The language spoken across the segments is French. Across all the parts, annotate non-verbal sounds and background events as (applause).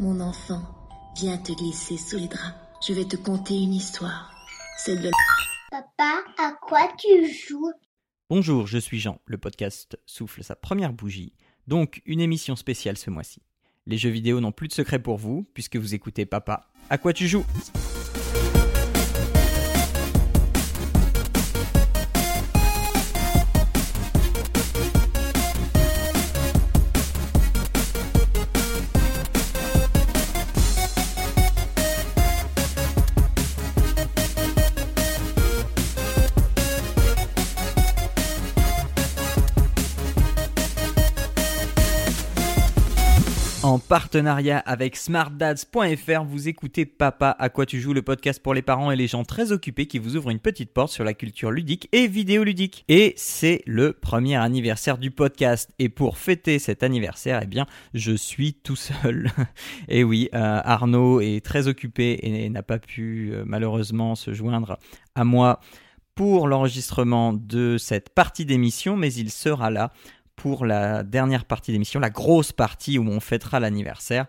Mon enfant, viens te glisser sous les draps. Je vais te conter une histoire. Celle de Papa, à quoi tu joues? Bonjour, je suis Jean. Le podcast souffle sa première bougie, donc une émission spéciale ce mois-ci. Les jeux vidéo n'ont plus de secret pour vous, puisque vous écoutez Papa. À quoi tu joues? Partenariat avec smartdads.fr, vous écoutez Papa à quoi tu joues, le podcast pour les parents et les gens très occupés qui vous ouvre une petite porte sur la culture ludique et vidéoludique. Et c'est le premier anniversaire du podcast. Et pour fêter cet anniversaire, eh bien, je suis tout seul. (laughs) et oui, euh, Arnaud est très occupé et n'a pas pu euh, malheureusement se joindre à moi pour l'enregistrement de cette partie d'émission, mais il sera là pour la dernière partie d'émission, la grosse partie où on fêtera l'anniversaire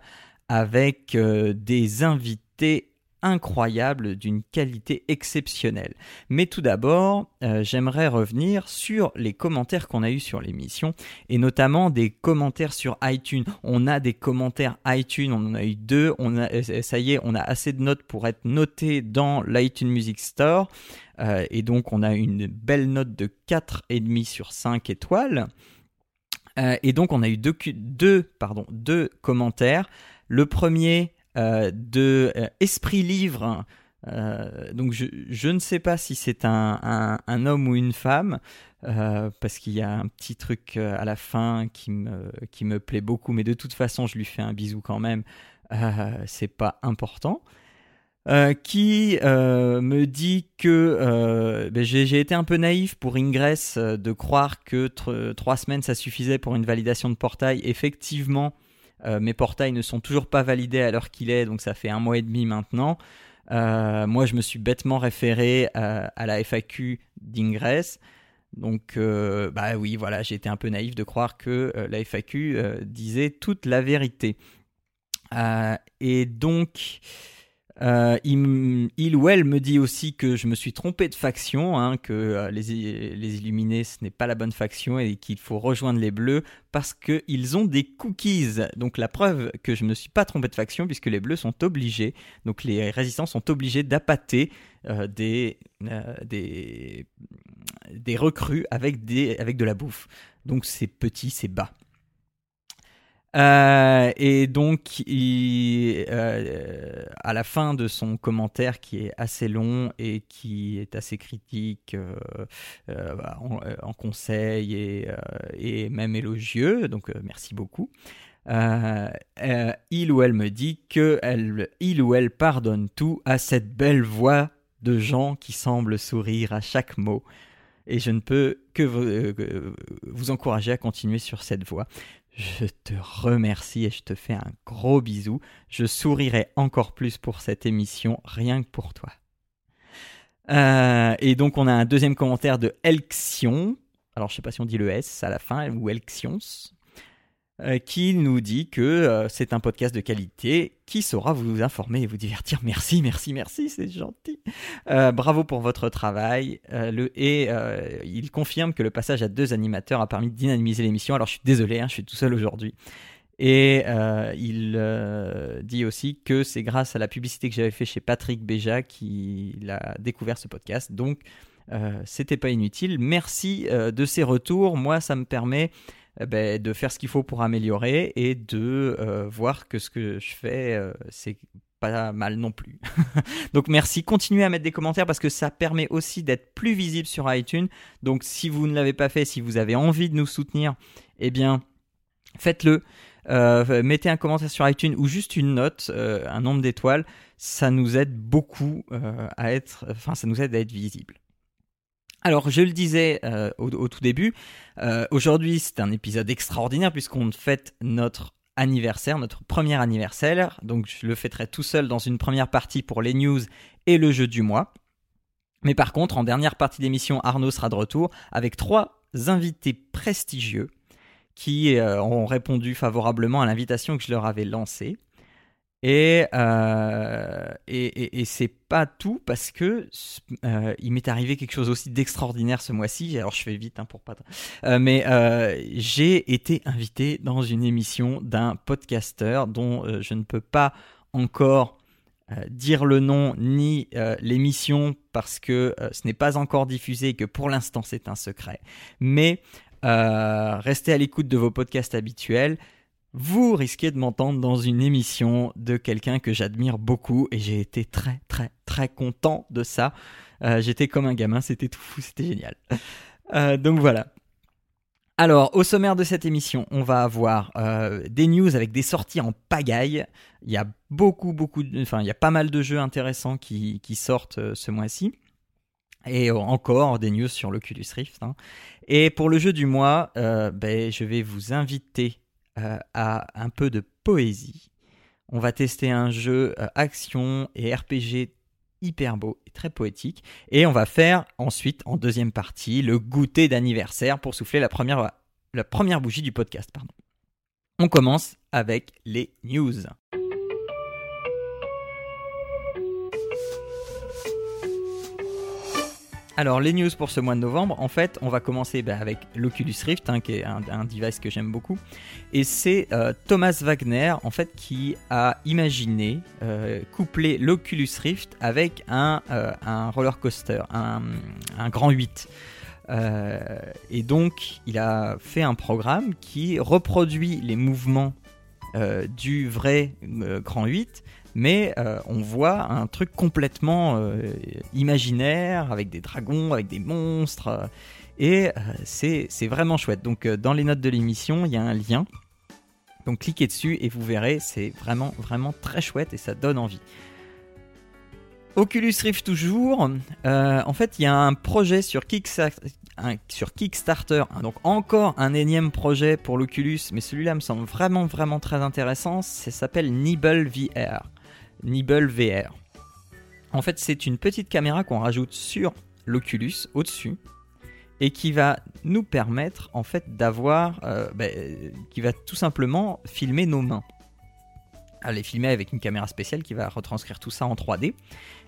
avec euh, des invités incroyables d'une qualité exceptionnelle. Mais tout d'abord, euh, j'aimerais revenir sur les commentaires qu'on a eus sur l'émission et notamment des commentaires sur iTunes. On a des commentaires iTunes, on en a eu deux, on a, euh, ça y est, on a assez de notes pour être noté dans l'iTunes Music Store. et donc on a une belle note de 4,5 sur 5 étoiles. Euh, et donc, on a eu deux, commentaires. Le premier euh, de euh, Esprit Livre. donc, je, ne sais pas si c'est un, homme ou une femme, parce qu'il y a un petit truc à la fin qui me, me plaît beaucoup, mais de toute façon, je lui fais un bisou quand même. c'est pas important. Euh, qui euh, me dit que euh, ben, j'ai été un peu naïf pour Ingress de croire que trois semaines ça suffisait pour une validation de portail. Effectivement, mes portails ne sont toujours pas validés à l'heure qu'il est, donc ça fait un mois et demi maintenant. moi, je me suis bêtement référé à la FAQ d'Ingress. Donc, bah oui, voilà, j'ai été un peu naïf de croire que la FAQ disait toute la vérité. et donc, euh, il, ou elle me dit aussi que je me suis trompé de faction, hein, que euh, les, Illuminés ce n'est pas la bonne faction et qu'il faut rejoindre les Bleus parce qu'ils ont des cookies. Donc la preuve que je ne me suis pas trompé de faction puisque les Bleus sont obligés, donc les résistants sont obligés d'appâter euh, des, recrues avec de la bouffe. Donc c'est petit, c'est bas. Euh, et donc, euh, à la fin de son commentaire, qui est assez long et qui est assez critique euh, bah, en, conseil et, même élogieux, donc merci beaucoup, il ou elle me dit que elle, il ou elle pardonne tout à cette belle voix de gens qui semblent sourire à chaque mot et je ne peux que vous, encourager à continuer sur cette voie. Je te remercie et je te fais un gros bisou. Je sourirai encore plus pour cette émission, rien que pour toi. Euh, et donc on a un deuxième commentaire de Elxion. Alors je sais pas si on dit le S à la fin ou Elxions. Euh, qui nous dit que euh, c'est un podcast de qualité qui saura vous informer et vous divertir. (laughs) Merci, merci, merci, c'est gentil. Euh, bravo pour votre travail. et il confirme que le passage à deux animateurs a permis de l'émission. Alors je suis désolé, hein, je suis tout seul aujourd'hui. Et il dit aussi que c'est grâce à la publicité que j'avais fait chez Patrick Béja qu'il a découvert ce podcast. Donc, c'était pas inutile. Merci de ces retours. Moi, ça me permet ben, de faire ce qu'il faut pour améliorer et de euh, voir que ce que je fais, euh, c'est pas mal non plus. (laughs) Donc merci, continuez à mettre des commentaires parce que ça permet aussi d'être plus visible sur iTunes. Donc si vous ne l'avez pas fait, si vous avez envie de nous soutenir, eh bien faites-le. Euh, mettez un commentaire sur iTunes ou juste une note, un nombre d'étoiles, ça nous aide beaucoup à être, enfin ça nous aide à être visible. Alors, je le disais euh, au, tout début, euh, aujourd'hui c'est un épisode extraordinaire puisqu'on fête notre anniversaire, notre premier anniversaire. Donc, je le fêterai tout seul dans une première partie pour les news et le jeu du mois. Mais par contre, en dernière partie d'émission, Arnaud sera de retour avec trois invités prestigieux qui euh, ont répondu favorablement à l'invitation que je leur avais lancée. Et, euh, et, et, c'est pas tout parce que euh, il m'est arrivé quelque chose aussi d'extraordinaire ce mois-ci. Alors je fais vite hein, pour pas. Euh, mais euh, j'ai été invité dans une émission d'un podcasteur dont je ne peux pas encore dire le nom ni l'émission parce que ce n'est pas encore diffusé et que pour l'instant c'est un secret. Mais restez à l'écoute de vos podcasts habituels. Vous risquez de m'entendre dans une émission de quelqu'un que j'admire beaucoup et j'ai été très très très content de ça. Euh, J'étais comme un gamin, c'était tout fou, c'était génial. Euh, donc voilà. Alors, au sommaire de cette émission, on va avoir euh, des news avec des sorties en pagaille. Il y a beaucoup, beaucoup, de, enfin, il y a pas mal de jeux intéressants qui, sortent ce mois-ci. Et encore des news sur l'Oculus Rift. hein. Et pour le jeu du mois, ben, je vais vous inviter euh, à un peu de poésie. On va tester un jeu euh, action et RPG hyper beau et très poétique. Et on va faire ensuite, en deuxième partie, le goûter d'anniversaire pour souffler la première, la première bougie du podcast. Pardon. On commence avec les news. Alors les news pour ce mois de novembre, en fait, on va commencer bah, avec l'Oculus Rift, hein, qui est un, device que j'aime beaucoup, et c'est euh, Thomas Wagner, en fait, qui a imaginé euh, coupler l'Oculus Rift avec un, euh, un roller coaster, un, grand 8. Euh, et donc, il a fait un programme qui reproduit les mouvements du vrai grand 8 mais euh, on voit un truc complètement euh, imaginaire avec des dragons, avec des monstres, euh, et c'est vraiment chouette. Donc dans les notes de l'émission, il y a un lien. Donc cliquez dessus et vous verrez, c'est vraiment vraiment très chouette et ça donne envie. Oculus Rift toujours. En fait, il y a un projet sur Kickstarter, un- sur Kickstarter, hein, donc encore un énième projet pour l'Oculus, mais celui-là me semble vraiment vraiment très intéressant. Ça s'appelle Nibble VR. Nibble VR. En fait, c'est une petite caméra qu'on rajoute sur l'Oculus au-dessus et qui va nous permettre en fait d'avoir, euh, euh, qui va tout simplement filmer nos mains. Elle est filmée avec une caméra spéciale qui va retranscrire tout ça en 3D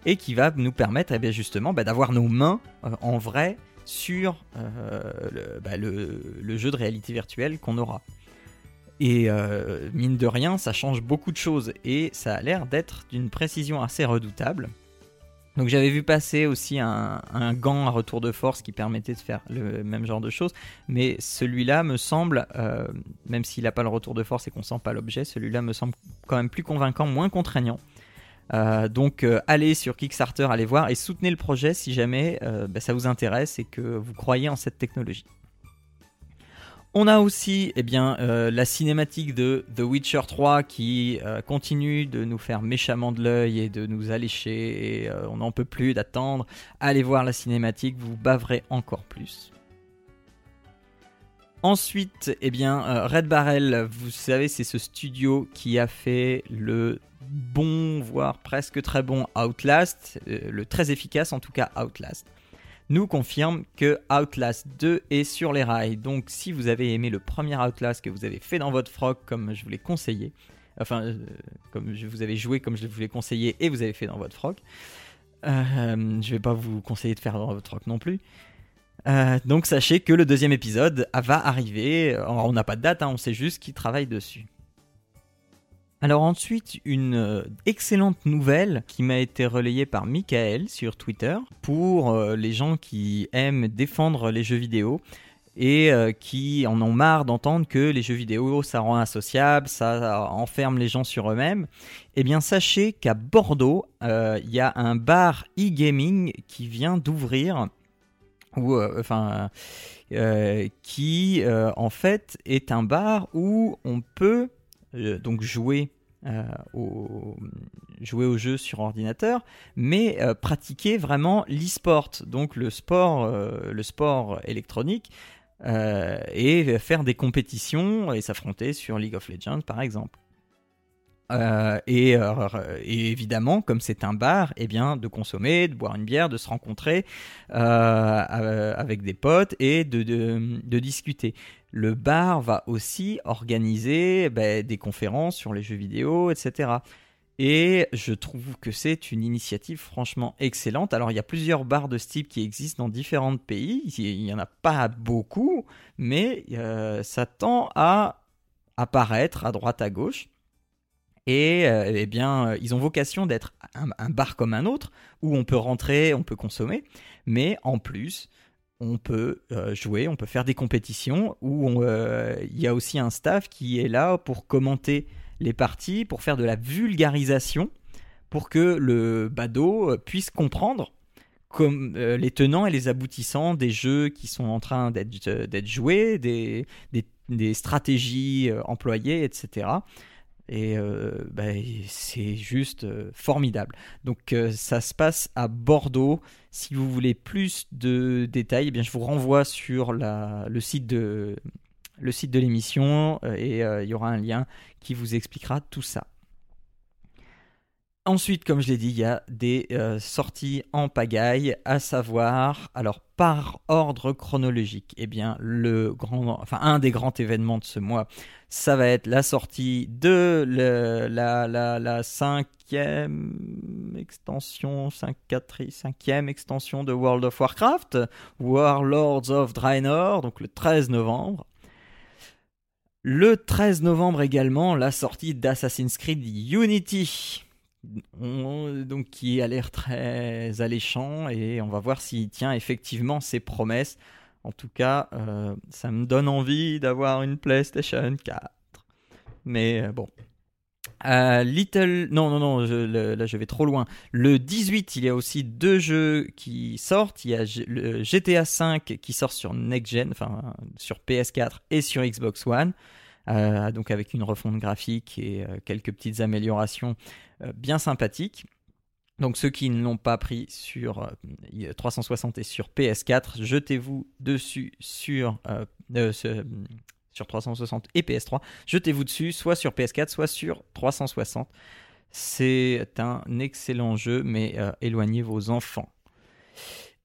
et qui va nous permettre eh bien, justement bah, d'avoir nos mains euh, en vrai sur euh, le- le jeu de réalité virtuelle qu'on aura. Et euh, mine de rien, ça change beaucoup de choses et ça a l'air d'être d'une précision assez redoutable. Donc j'avais vu passer aussi un, gant à retour de force qui permettait de faire le même genre de choses, mais celui-là me semble, euh, même s'il n'a pas le retour de force et qu'on sent pas l'objet, celui-là me semble quand même plus convaincant, moins contraignant. Euh, donc allez sur Kickstarter, allez voir et soutenez le projet si jamais bah, ça vous intéresse et que vous croyez en cette technologie. On a aussi eh bien, euh, la cinématique de The Witcher 3 qui euh, continue de nous faire méchamment de l'œil et de nous allécher. Et, euh, on n'en peut plus d'attendre. Allez voir la cinématique, vous baverez encore plus. Ensuite, eh bien, Red Barrel, vous savez, c'est ce studio qui a fait le bon, voire presque très bon Outlast, le très efficace en tout cas Outlast nous confirme que Outlast 2 est sur les rails. Donc si vous avez aimé le premier Outlast que vous avez fait dans votre froc comme je vous l'ai conseillé, enfin euh, comme vous avais joué comme je vous l'ai conseillé et vous avez fait dans votre froc, euh, je vais pas vous conseiller de faire dans votre froc non plus. Euh, donc sachez que le deuxième épisode va arriver. On n'a pas de date, hein, on sait juste qu'il travaille dessus. Alors ensuite, une euh, excellente nouvelle qui m'a été relayée par Michael sur Twitter pour euh, les gens qui aiment défendre les jeux vidéo et euh, qui en ont marre d'entendre que les jeux vidéo ça rend associable, ça enferme les gens sur eux-mêmes. Eh bien sachez qu'à Bordeaux, il y a un bar e-gaming qui vient d'ouvrir ou enfin qui en fait est un bar où on peut donc jouer au, jouer au jeu sur ordinateur, mais euh, pratiquer vraiment l'e-sport, donc le sport, euh, le sport électronique, euh, et faire des compétitions et s'affronter sur League of Legends par exemple. Euh, et, euh, évidemment, comme c'est un bar, eh bien, de consommer, de boire une bière, de se rencontrer euh, euh, avec des potes et de discuter. Le bar va aussi organiser ben, des conférences sur les jeux vidéo, etc. Et je trouve que c'est une initiative franchement excellente. Alors il y a plusieurs bars de ce type qui existent dans différents pays. Il n'y en a pas beaucoup, mais euh, ça tend à apparaître à droite à gauche. Et euh, eh bien, ils ont vocation d'être un, bar comme un autre, où on peut rentrer, on peut consommer, mais en plus, on peut euh, jouer, on peut faire des compétitions, où il y a aussi un staff qui est là pour commenter les parties, pour faire de la vulgarisation, pour que le badaud puisse comprendre comme euh, les tenants et les aboutissants des jeux qui sont en train d'être euh, joués, des, stratégies euh, employées, etc. Et bah, c'est juste formidable. Donc ça se passe à Bordeaux. Si vous voulez plus de détails, eh je vous renvoie sur le site de l'émission et il y aura un lien qui vous expliquera tout ça. Ensuite, comme je l'ai dit, il y a des euh, sorties en pagaille, à savoir, alors par ordre chronologique, eh bien, le grand, enfin, un des grands événements de ce mois, ça va être la sortie de la, la, cinquième extension, cinquième extension de World of Warcraft, Warlords of Draenor, donc le 13 novembre. Le 13 novembre également, la sortie d'Assassin's Creed Unity donc qui a l'air très alléchant et on va voir s'il tient effectivement ses promesses. En tout cas, euh, ça me donne envie d'avoir une PlayStation 4. Mais euh, bon. Euh, Little. Non, non, non, là je vais trop loin. Le 18, il y a aussi deux jeux qui sortent. Il y a le GTA V qui sort sur Next Gen, enfin sur PS4 et sur Xbox One. donc avec une refonte graphique et quelques petites améliorations bien sympathique. Donc ceux qui ne l'ont pas pris sur 360 euh, et sur PS4, jetez-vous dessus sur, euh, sur 360 et PS3. Jetez-vous dessus, soit sur PS4, soit sur 360. C'est un excellent jeu, mais éloignez vos enfants.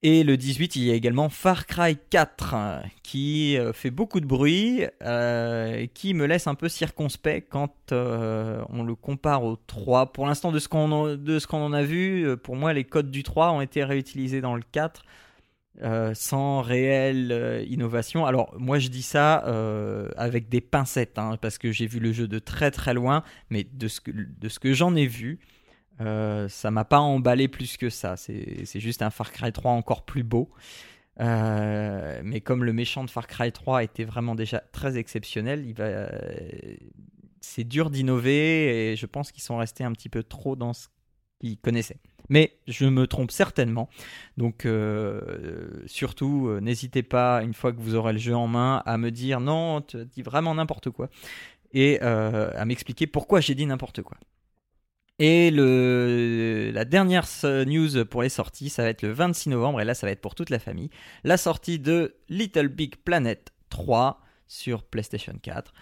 Et le 18, il y a également Far Cry 4 qui euh, fait beaucoup de bruit, euh, qui me laisse un peu circonspect quand euh, on le compare au 3. Pour l'instant, de ce qu'on en a vu, pour moi, les codes du 3 ont été réutilisés dans le 4 sans réelle innovation. Alors, moi, je dis ça avec des pincettes, hein, parce que j'ai vu le jeu de très très loin, mais de de ce que j'en ai vu, euh, ça m'a pas emballé plus que ça. C'est juste un Far Cry 3 encore plus beau. Euh, mais comme le méchant de Far Cry 3 était vraiment déjà très exceptionnel, c'est dur d'innover et je pense qu'ils sont restés un petit peu trop dans ce qu'ils connaissaient. Mais je me trompe certainement. Donc euh, surtout, n'hésitez pas, une fois que vous aurez le jeu en main, à me dire non, tu dis vraiment n'importe quoi. Et à m'expliquer pourquoi j'ai dit n'importe quoi. Et le, la dernière news pour les sorties, ça va être le 26 novembre, et là ça va être pour toute la famille, la sortie de Little Big Planet 3 sur PlayStation 4.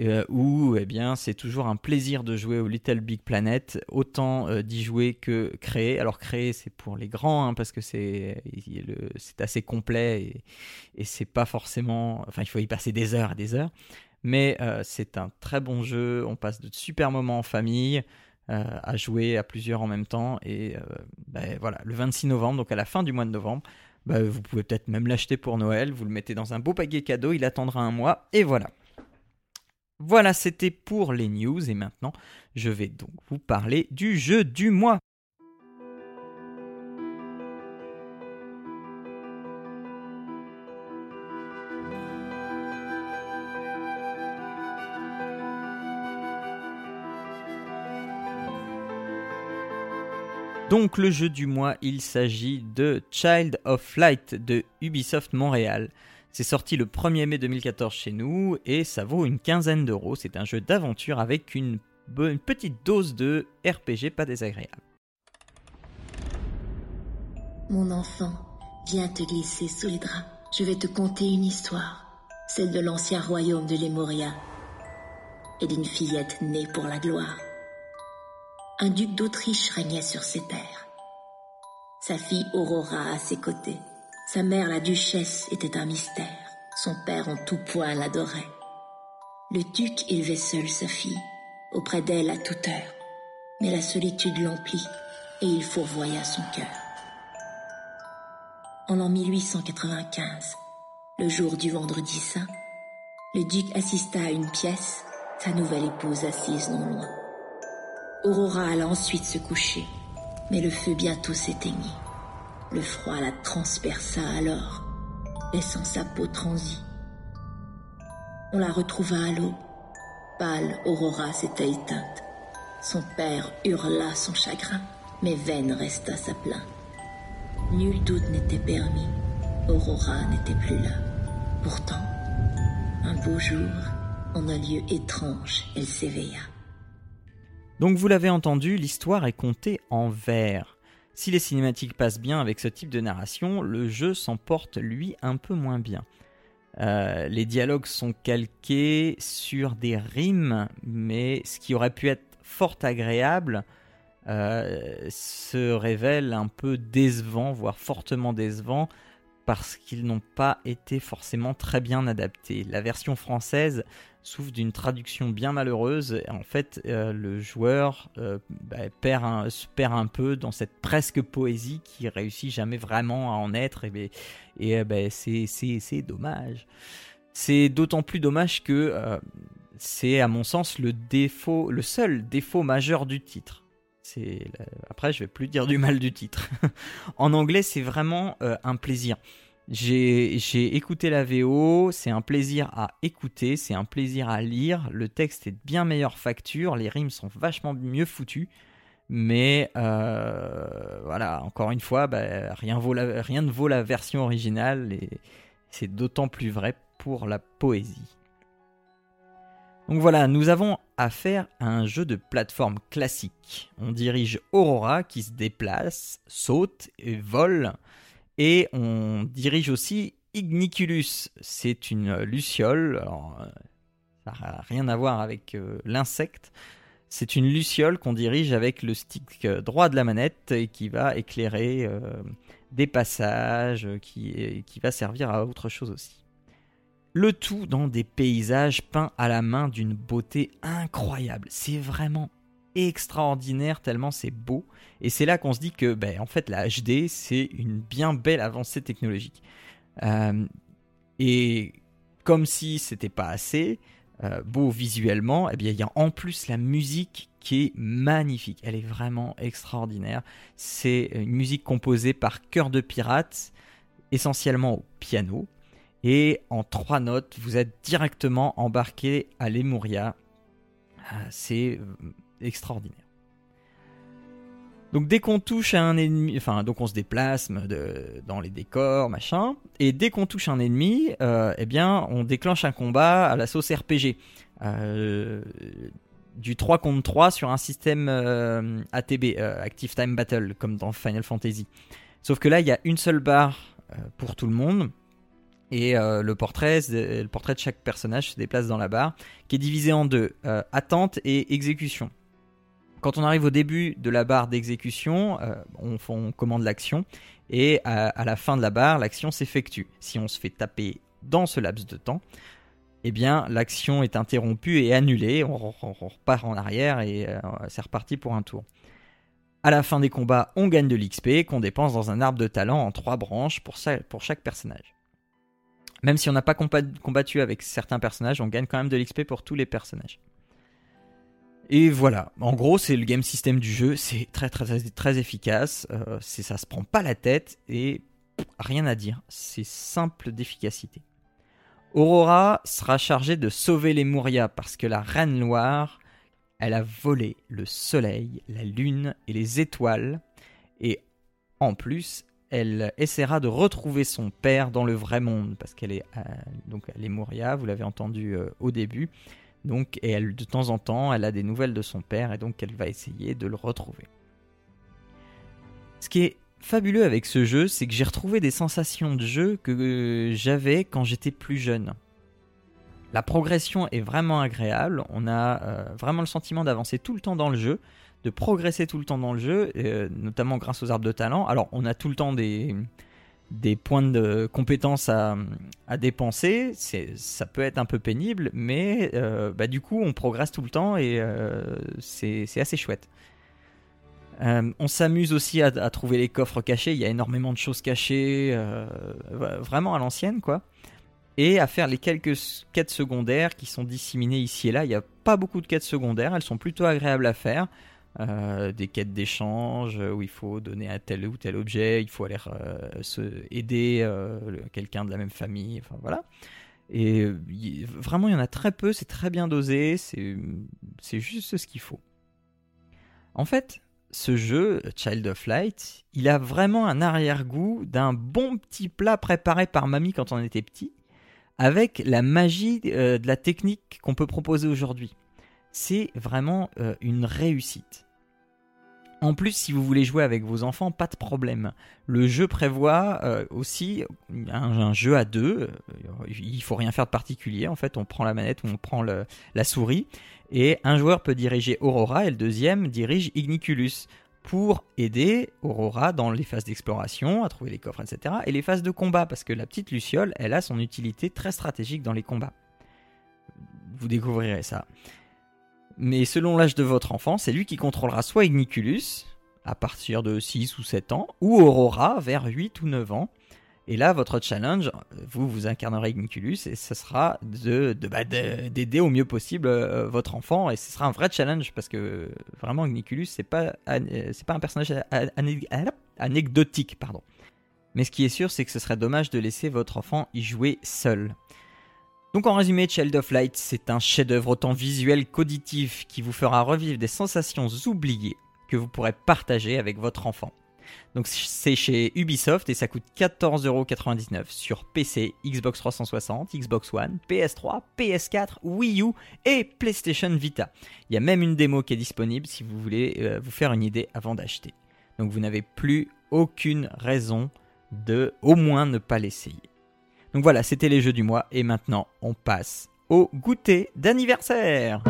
Euh, où eh bien c'est toujours un plaisir de jouer au Little Big Planet, autant euh, d'y jouer que créer. Alors créer c'est pour les grands hein, parce que c'est c'est assez complet et, et c'est pas forcément, enfin il faut y passer des heures et des heures. Mais euh, c'est un très bon jeu, on passe de super moments en famille. Euh, à jouer à plusieurs en même temps. Et euh, ben, voilà, le 26 novembre, donc à la fin du mois de novembre, ben, vous pouvez peut-être même l'acheter pour Noël. Vous le mettez dans un beau paquet cadeau, il attendra un mois, et voilà. Voilà, c'était pour les news, et maintenant, je vais donc vous parler du jeu du mois. Donc le jeu du mois, il s'agit de Child of Light de Ubisoft Montréal. C'est sorti le 1er mai 2014 chez nous et ça vaut une quinzaine d'euros. C'est un jeu d'aventure avec une, petite dose de RPG pas désagréable. Mon enfant, viens te glisser sous les draps. Je vais te conter une histoire, celle de l'ancien royaume de Lemuria et d'une fillette née pour la gloire un duc d'Autriche régnait sur ses terres. Sa fille Aurora à ses côtés. Sa mère, la duchesse, était un mystère. Son père en tout point l'adorait. Le duc élevait seul sa fille, auprès d'elle à toute heure. mais la solitude l'emplit et il fourvoya son cœur. En l'an 1895, le jour du vendredi saint, le duc assista à une pièce, sa nouvelle épouse assise non loin. Aurora alla ensuite se coucher, mais le feu bientôt s'éteignit. Le froid la transperça alors, laissant sa peau transie. On la retrouva à l'eau. Pâle, Aurora s'était éteinte. Son père hurla son chagrin, mais vaine resta sa plainte. Nul doute n'était permis. Aurora n'était plus là. Pourtant, un beau jour, en un lieu étrange, elle s'éveilla. Donc vous l'avez entendu, l'histoire est contée en vers. Si les cinématiques passent bien avec ce type de narration, le jeu s'en porte lui un peu moins bien. Euh, les dialogues sont calqués sur des rimes, mais ce qui aurait pu être fort agréable euh, se révèle un peu décevant, voire fortement décevant, parce qu'ils n'ont pas été forcément très bien adaptés. La version française souffre d'une traduction bien malheureuse. En fait, euh, le joueur euh, bah, un, se perd un peu dans cette presque poésie qui réussit jamais vraiment à en être. Et, euh, bah, c'est dommage. C'est d'autant plus dommage que c'est, à mon sens, le seul défaut majeur du titre. Après, je vais plus dire du mal du titre. (laughs) en anglais, c'est vraiment un plaisir. J'ai écouté la VO, c'est un plaisir à écouter, c'est un plaisir à lire. Le texte est de bien meilleure facture, les rimes sont vachement mieux foutues. Mais euh, voilà, encore une fois, bah, rien, rien ne vaut la version originale et c'est d'autant plus vrai pour la poésie. Donc voilà, nous avons affaire à un jeu de plateforme classique. On dirige Aurora qui se déplace, saute et vole et on dirige aussi Igniculus. C'est une luciole. Euh, ça n'a rien à voir avec euh, l'insecte. C'est une luciole qu'on dirige avec le stick euh, droit de la manette et qui va éclairer des passages, qui, qui va servir à autre chose aussi. Le tout dans des paysages peints à la main d'une beauté incroyable. C'est vraiment extraordinaire tellement c'est beau. Et c'est là qu'on se dit que, ben, en fait, la HD, c'est une bien belle avancée technologique. Euh, et comme si c'était pas assez euh, beau visuellement, eh bien, il y a en plus la musique qui est magnifique. Elle est vraiment extraordinaire. C'est une musique composée par Cœur de Pirate, essentiellement au piano. Et en trois notes, vous êtes directement embarqué à Lemuria. Euh, c'est extraordinaire. Donc dès qu'on touche un ennemi, enfin donc on se déplace dans les décors, machin, et dès qu'on touche un ennemi, euh, eh bien on déclenche un combat à la sauce RPG. Euh, du 3 contre 3 sur un système euh, ATB, Active Time Battle, comme dans Final Fantasy. Sauf que là, il y a une seule barre pour tout le monde. Et le, portrait, le portrait de chaque personnage se déplace dans la barre, qui est divisée en deux, attente et exécution. Quand on arrive au début de la barre d'exécution, euh, on, commande l'action et à, la fin de la barre, l'action s'effectue. Si on se fait taper dans ce laps de temps, eh bien l'action est interrompue et annulée. On, repart en arrière et euh, c'est reparti pour un tour. À la fin des combats, on gagne de l'XP qu'on dépense dans un arbre de talent en trois branches pour chaque personnage. Même si on n'a pas combattu avec certains personnages, on gagne quand même de l'XP pour tous les personnages. Et voilà, en gros c'est le game system du jeu, c'est très très très, efficace, euh, ça se prend pas la tête et rien à dire, c'est simple d'efficacité. Aurora sera chargée de sauver les Mouria parce que la reine Loire, elle a volé le soleil, la lune et les étoiles. Et en plus elle essaiera de retrouver son père dans le vrai monde parce qu'elle est euh, les Mouria, vous l'avez entendu euh, au début. Donc, et elle, de temps en temps, elle a des nouvelles de son père et donc elle va essayer de le retrouver. Ce qui est fabuleux avec ce jeu, c'est que j'ai retrouvé des sensations de jeu que j'avais quand j'étais plus jeune. La progression est vraiment agréable, on a euh, vraiment le sentiment d'avancer tout le temps dans le jeu, de progresser tout le temps dans le jeu, euh, notamment grâce aux arbres de talent. Alors on a tout le temps des, points de compétences à, dépenser, ça peut être un peu pénible, mais euh, bah, du coup on progresse tout le temps et euh, c'est assez chouette. On s'amuse aussi à, à trouver les coffres cachés. Il y a énormément de choses cachées, vraiment à l'ancienne, quoi. Et à faire les quelques quêtes secondaires qui sont disséminées ici et là. Il n'y a pas beaucoup de quêtes secondaires. Elles sont plutôt agréables à faire. Euh, des quêtes d'échange euh, où il faut donner un tel ou tel objet, il faut aller euh, se aider quelqu'un de la même famille. Enfin voilà. Et vraiment, il y en a très peu. C'est très bien dosé. C'est juste ce qu'il faut. En fait, ce jeu, Child of Light, il a vraiment un arrière-goût d'un bon petit plat préparé par mamie quand on était petit, avec la magie de la technique qu'on peut proposer aujourd'hui. C'est vraiment une réussite. En plus, si vous voulez jouer avec vos enfants, pas de problème. Le jeu prévoit euh, aussi un, jeu à deux. Il faut rien faire de particulier. En fait, on prend la manette ou on prend la souris et un joueur peut diriger Aurora et le deuxième dirige Igniculus pour aider Aurora dans les phases d'exploration, à trouver les coffres, etc. et les phases de combat, parce que la petite Luciole, elle a son utilité très stratégique dans les combats. Vous découvrirez ça. Mais selon l'âge de votre enfant, c'est lui qui contrôlera soit Igniculus, à partir de 6 ou 7 ans, ou Aurora vers 8 ou 9 ans. Et là, votre challenge, vous, vous incarnerez Igniculus et ce sera de, de, bah, de- d'aider au mieux possible euh, votre enfant. Et ce sera un vrai challenge parce que vraiment, Igniculus, c'est pas, euh, pas un personnage anecdotique. Pardon. Mais ce qui est sûr, c'est que ce serait dommage de laisser votre enfant y jouer seul. Donc en résumé, Child of Light, c'est un chef-d'œuvre autant visuel qu'auditif qui vous fera revivre des sensations oubliées que vous pourrez partager avec votre enfant. Donc c'est chez Ubisoft et ça coûte 14,99€ sur PC, Xbox 360, Xbox One, PS3, PS4, Wii U et PlayStation Vita. Il y a même une démo qui est disponible si vous voulez euh, vous faire une idée avant d'acheter. Donc vous n'avez plus aucune raison de au moins ne pas l'essayer. Donc voilà, c'était les jeux du mois et maintenant on passe au goûter d'anniversaire.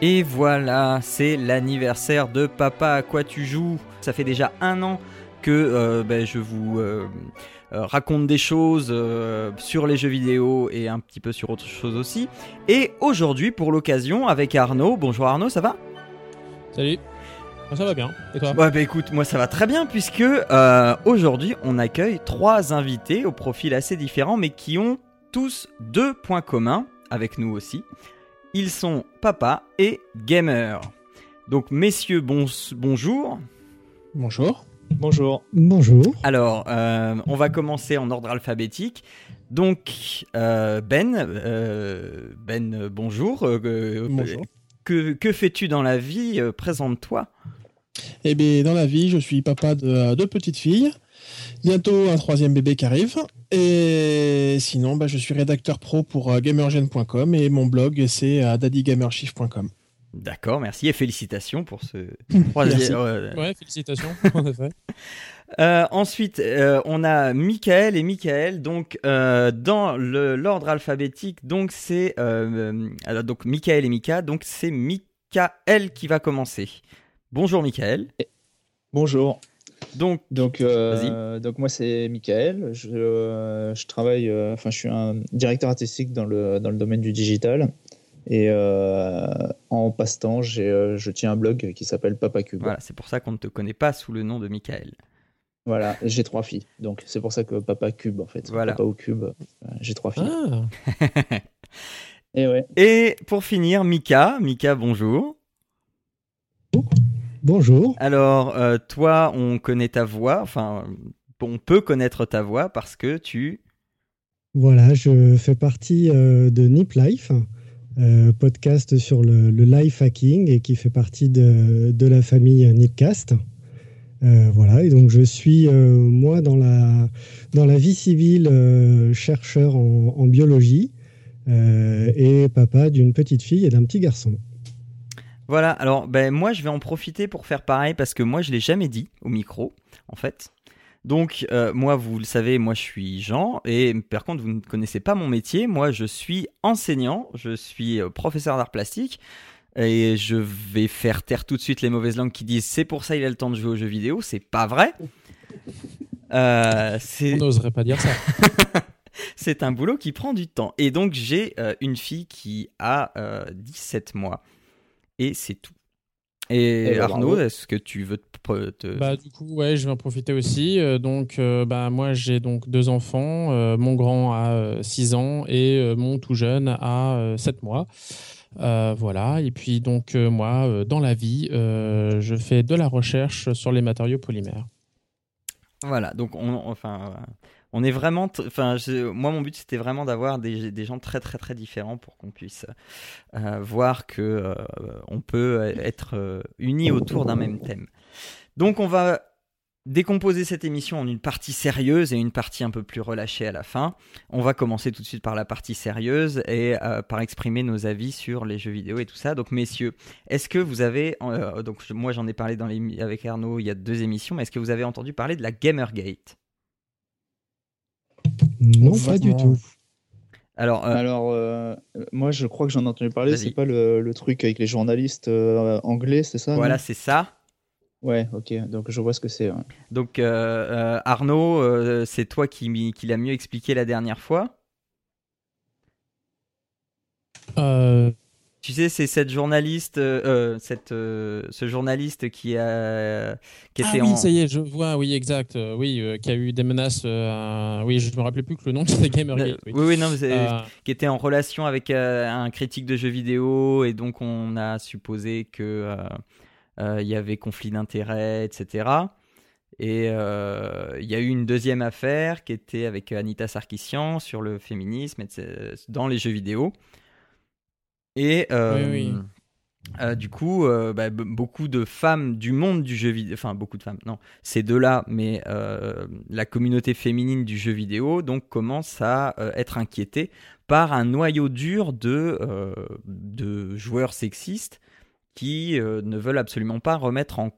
Et voilà, c'est l'anniversaire de Papa à quoi tu joues. Ça fait déjà un an que euh, ben, je vous euh, raconte des choses euh, sur les jeux vidéo et un petit peu sur autre chose aussi. Et aujourd'hui, pour l'occasion, avec Arnaud. Bonjour Arnaud, ça va? Salut. Ça va bien. Et toi? Ouais, bah écoute, moi ça va très bien puisque euh, aujourd'hui on accueille trois invités au profil assez différent mais qui ont tous deux points communs avec nous aussi. Ils sont papa et gamer. Donc messieurs, bon, bonjour. Bonjour. Bonjour. Bonjour. Alors, euh, on va commencer en ordre alphabétique. Donc, euh, Ben, euh, Ben, bonjour. Euh, Bonjour. Que, que fais-tu dans la vie Présente-toi. Eh bien, dans la vie, je suis papa de deux petites filles. Bientôt un troisième bébé qui arrive. Et sinon, bah, je suis rédacteur pro pour gamergen.com et mon blog, c'est daddygamershift.com. D'accord, merci et félicitations pour ce (laughs) troisième. euh, Ouais, félicitations, (laughs) en effet. Euh, ensuite, euh, on a Michael et Michael. Donc, euh, dans l'ordre alphabétique, donc c'est euh, donc Michael et Mika. Donc, c'est Michael qui va commencer. Bonjour Michael. Bonjour. Donc, Donc, euh, donc moi c'est Michael. Je, je travaille, euh, enfin je suis un directeur artistique dans le dans le domaine du digital et euh, en passe-temps j'ai euh, je tiens un blog qui s'appelle Papa Cube. voilà, c'est pour ça qu'on ne te connaît pas sous le nom de Michael. Voilà, j'ai trois filles, donc c'est pour ça que Papa Cube en fait. Voilà. Papa au cube. euh, j'ai trois filles. Ah, (laughs) Et ouais. Et pour finir, Mika. Mika, bonjour. Bonjour. Alors, euh, toi, on connaît ta voix. Enfin, on peut connaître ta voix parce que tu. Voilà, je fais partie euh, de Nip Life, euh, podcast sur le, life hacking et qui fait partie de, la famille Nipcast. Euh, voilà, et donc je suis euh, moi dans la, dans la vie civile euh, chercheur en, biologie et papa d'une petite fille et d'un petit garçon. Voilà, alors ben, moi je vais en profiter pour faire pareil parce que moi je l'ai jamais dit au micro en fait. Donc euh, moi vous le savez, moi je suis Jean et par contre vous ne connaissez pas mon métier, moi je suis enseignant, je suis euh, professeur d'art plastique et je vais faire taire tout de suite les mauvaises langues qui disent c'est pour ça il a le temps de jouer aux jeux vidéo, c'est pas vrai. Euh, On n'oserait pas dire ça. (laughs) c'est un boulot qui prend du temps. Et donc, j'ai euh, une fille qui a 17 mois. Et c'est tout. Et, Eh ben, Arnaud, est-ce que tu veux te. Te- Bah, du coup, ouais, je vais en profiter aussi. Euh, donc, euh, bah, moi, j'ai donc deux enfants. Euh, mon grand a 6 ans et euh, mon tout jeune a 7 mois. Euh, voilà. Et puis, donc, euh, moi, euh, dans la vie, euh, je fais de la recherche sur les matériaux polymères. Voilà, donc on, enfin, euh, on est vraiment. Enfin, je- moi, mon but c'était vraiment d'avoir des, des gens très très très différents pour qu'on puisse euh, voir que euh, on peut être euh, unis autour d'un même thème. Donc, on va décomposer cette émission en une partie sérieuse et une partie un peu plus relâchée à la fin. On va commencer tout de suite par la partie sérieuse et euh, par exprimer nos avis sur les jeux vidéo et tout ça. Donc, messieurs, est-ce que vous avez, euh, donc moi j'en ai parlé dans les, avec Arnaud il y a deux émissions, mais est-ce que vous avez entendu parler de la Gamergate? Non, pas du tout. Alors, euh, Alors, euh, moi, je crois que j'en ai entendu parler. C'est pas le, le truc avec les journalistes euh, anglais, c'est ça voilà, c'est ça. Ouais, ok. Donc, je vois ce que c'est. ouais. Donc, euh, euh, Arnaud, euh, c'est toi qui, qui l'as mieux expliqué la dernière fois. Euh, Tu sais, c'est cette journaliste, euh, cette, euh, ce journaliste qui a, qui Ah était oui, en. ça y est, je vois, oui, exact. euh, oui, euh, qui a eu des menaces. euh, oui, je me rappelais plus que le nom, c'était Gamergate. oui, Oui. oui, non, Euh, qui était en relation avec euh, un critique de jeux vidéo et donc on a supposé que il y avait conflit d'intérêts, etc. Et euh, il y a eu une deuxième affaire qui était avec Anita Sarkissian sur le féminisme dans les jeux vidéo. Et euh, Oui, oui. euh, du coup, euh, bah, beaucoup de femmes du monde du jeu vidéo, enfin beaucoup de femmes, non, ces deux-là, mais euh, la communauté féminine du jeu vidéo, donc commence à euh, être inquiétée par un noyau dur de, euh, de joueurs sexistes qui euh, ne veulent absolument pas remettre en,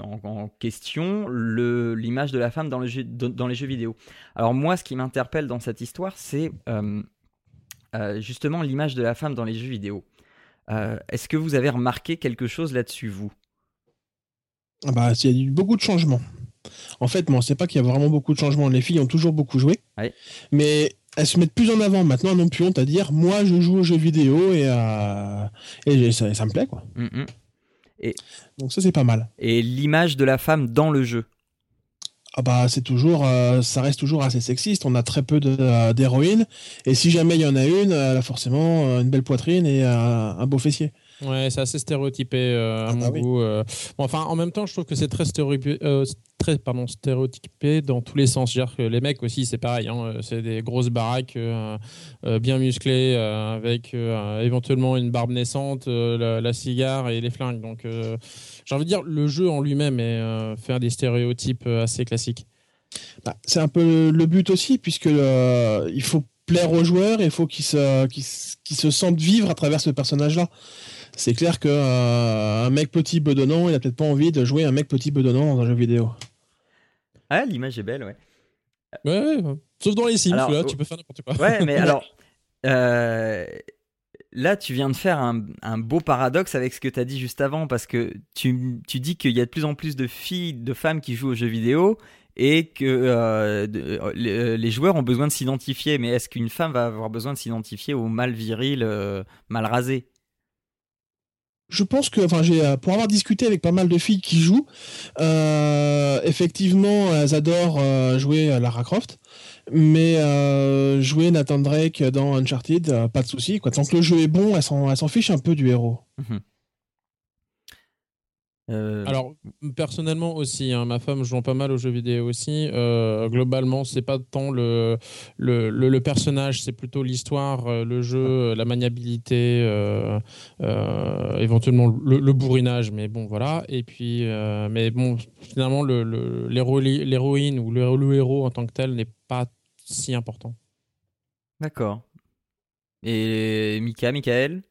en, en question l'image de la femme dans, le jeu- dans dans les jeux vidéo. Alors moi, ce qui m'interpelle dans cette histoire, c'est euh, euh, justement l'image de la femme dans les jeux vidéo. Est-ce que vous avez remarqué quelque chose là-dessus, vous? Ah bah, il y a eu beaucoup de changements. En fait, moi, c'est pas qu'il y a vraiment beaucoup de changements. Les filles ont toujours beaucoup joué, Ouais. mais elles se mettent plus en avant maintenant. N'ont plus honte à dire moi, je joue aux jeux vidéo et, euh, et ça, ça me plaît quoi. Mhm. Donc ça, c'est pas mal. Et l'image de la femme dans le jeu? Ah bah, c'est toujours, euh, ça reste toujours assez sexiste. On a très peu euh, d'héroïnes, et si jamais il y en a une, elle a forcément une belle poitrine et un beau fessier. Ouais, c'est assez stéréotypé euh, à Ah mon bah oui. goût. euh. Bon, enfin, en même temps, je trouve que c'est très, stéréotypé, euh, très pardon, stéréotypé dans tous les sens. C'est-à-dire que les mecs aussi, c'est pareil. hein, c'est des grosses baraques bien musclées avec éventuellement une barbe naissante, la, la cigare et les flingues. Donc, j'ai envie de dire, le jeu en lui-même est faire des stéréotypes assez classiques. Bah, c'est un peu le but aussi, puisque il faut plaire aux joueurs et il faut se, qu'ils se sentent vivre à travers ce personnage-là. C'est clair que euh, un mec petit bedonnant, il a peut-être pas envie de jouer un mec petit bedonnant dans un jeu vidéo. Ah, l'image est belle, ouais. Ouais, ouais. Sauf dans les Sims, Alors, là, oh. tu peux faire n'importe quoi. Ouais, mais (laughs) alors, euh, là, tu viens de faire un, un beau paradoxe avec ce que tu as dit juste avant, parce que tu, tu dis qu'il y a de plus en plus de filles, de femmes qui jouent aux jeux vidéo, et que euh, de- les, les joueurs ont besoin de s'identifier. Mais est-ce qu'une femme va avoir besoin de s'identifier au mal viril, euh, mal rasé? Je pense que, enfin, j'ai, euh, pour avoir discuté avec pas mal de filles qui jouent, euh, effectivement, elles adorent euh, jouer à Lara Croft, mais euh, jouer Nathan Drake dans Uncharted, euh, pas de souci. Quoi. Tant que le jeu est bon, elles s'en, fichent un peu du héros. Euh, Alors personnellement aussi, hein, ma femme jouant pas mal aux jeux vidéo aussi. euh, globalement, c'est pas tant le le, le, le personnage, c'est plutôt l'histoire, euh, le jeu, la maniabilité, euh, euh, éventuellement le, le bourrinage. Mais bon, voilà. Et puis, euh, mais bon, finalement, le le- l'héro- l'héroïne ou le, le héros en tant que tel n'est pas si important. D'accord. Et Mika, Michael?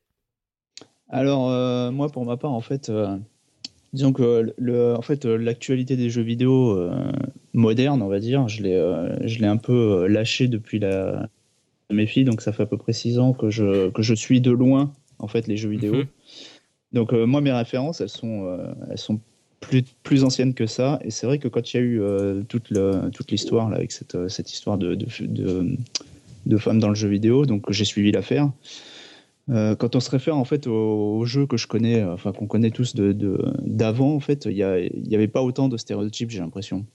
Alors, euh, moi, pour ma part, en fait, euh, disons que le, en fait, euh, l'actualité des jeux vidéo euh, modernes, on va dire, je l'ai, euh, je l'ai un peu lâché depuis la de mes filles, donc ça fait à peu près six ans que je, que je suis de loin, en fait, les jeux vidéo. Mhm. Donc, euh, moi, mes références, elles sont, elles sont plus, plus ancienne que ça. Et c'est vrai que quand il y a eu toute, le, toute l'histoire avec cette, cette histoire de, de, de, de, femmes dans le jeu vidéo, donc j'ai suivi l'affaire. Quand on se réfère en fait aux, jeux que je connais, enfin qu'on connaît tous de, d'avant, en fait, il n'y avait pas autant de stéréotypes, j'ai l'impression.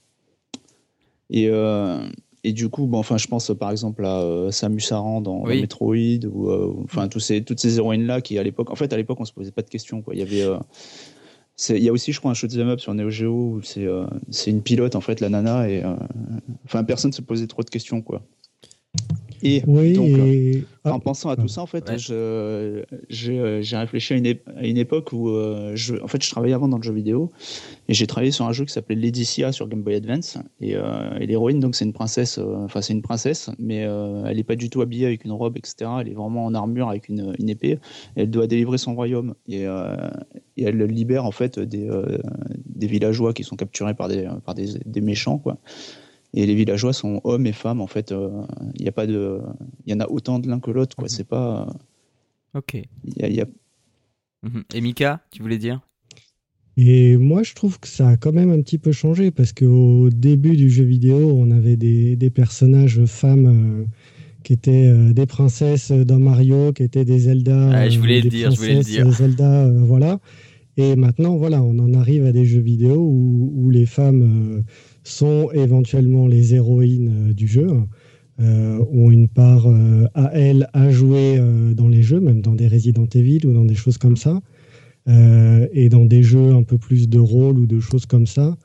Et, et du coup, bon, enfin, je pense par exemple à euh, Samus Aran dans Metroid ou euh, enfin tous ces, toutes ces héroïnes là qui à l'époque, en fait, à l'époque, on se posait pas de questions. Quoi. Il y avait, euh, il y a aussi, je crois, un shoot'em up sur Neo Geo où c'est, une pilote en fait, la nana, et enfin, personne se posait trop de questions, quoi. Et oui, donc, ah. en pensant à tout ça, en fait, j'ai, j'ai réfléchi à une, à une époque où je, en fait, je travaillais avant dans le jeu vidéo et j'ai travaillé sur un jeu qui s'appelait Laetitia sur Game Boy Advance. Et, euh, et l'héroïne, donc, c'est une princesse. Euh, enfin, c'est une princesse, mais euh, elle n'est pas du tout habillée avec une robe, etc. Elle est vraiment en armure avec une, une épée. elle doit délivrer son royaume. Et, et elle libère, en fait, des, des villageois qui sont capturés par des, par des, des méchants, quoi. Et les villageois sont hommes et femmes, en fait. Il y a pas de. Il y en a autant de l'un que l'autre, quoi. Mhm. C'est pas. Ok. Y a. Mhm. Et Mika, tu voulais dire? Et moi, je trouve que ça a quand même un petit peu changé parce qu'au début du jeu vidéo, on avait des, des personnages femmes euh, qui étaient euh, des princesses dans Mario, qui étaient des Zelda. Ah, je voulais euh, le dire, je voulais le dire. Zelda, voilà. Et maintenant, voilà, on en arrive à des jeux vidéo où, où les femmes sont éventuellement les héroïnes du jeu. ont une part à elles à jouer dans les jeux, même dans des Resident Evil ou dans des choses comme ça. Euh, et dans des jeux un peu plus de rôle ou de choses comme ça,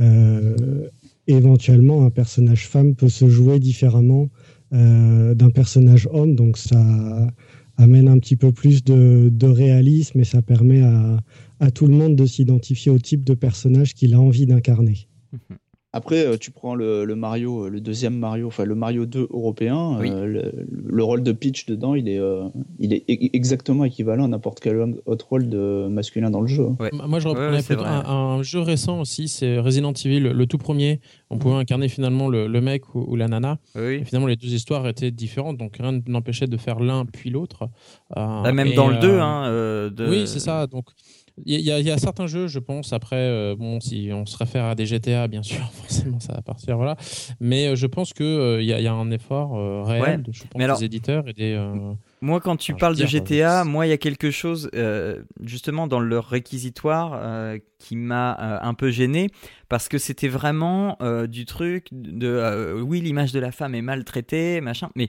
euh, éventuellement un personnage femme peut se jouer différemment euh, d'un personnage homme, donc ça amène un petit peu plus de, réalisme et ça permet à, tout le monde de s'identifier au type de personnage qu'il a envie d'incarner. Mhm. Après, euh, tu prends le, Mario, euh, le deuxième Mario, enfin le Mario 2 européen, euh, le, rôle de Peach dedans, il est, il est e-, exactement équivalent à n'importe quel autre rôle de masculin dans le jeu. Moi, je reprenais un, jeu récent aussi, c'est Resident Evil, le tout premier. On pouvait incarner finalement le, mec ou, la nana. Et finalement, les deux histoires étaient différentes, donc rien n'empêchait de faire l'un puis l'autre. Bah, même dans le 2, hein, Oui, c'est ça. Donc il y, a certains jeux, je pense, après, euh, bon, si on se réfère à des GTA, bien (laughs) sûr, forcément, ça va partir, voilà. Mais euh, je pense qu'il euh, y, a un effort réel de, je pense, des éditeurs et des. Moi, quand tu parles de GTA, moi, il y a quelque chose, justement, dans leur réquisitoire qui m'a un peu gêné, parce que c'était vraiment du truc de, oui, l'image de la femme est maltraitée, machin, mais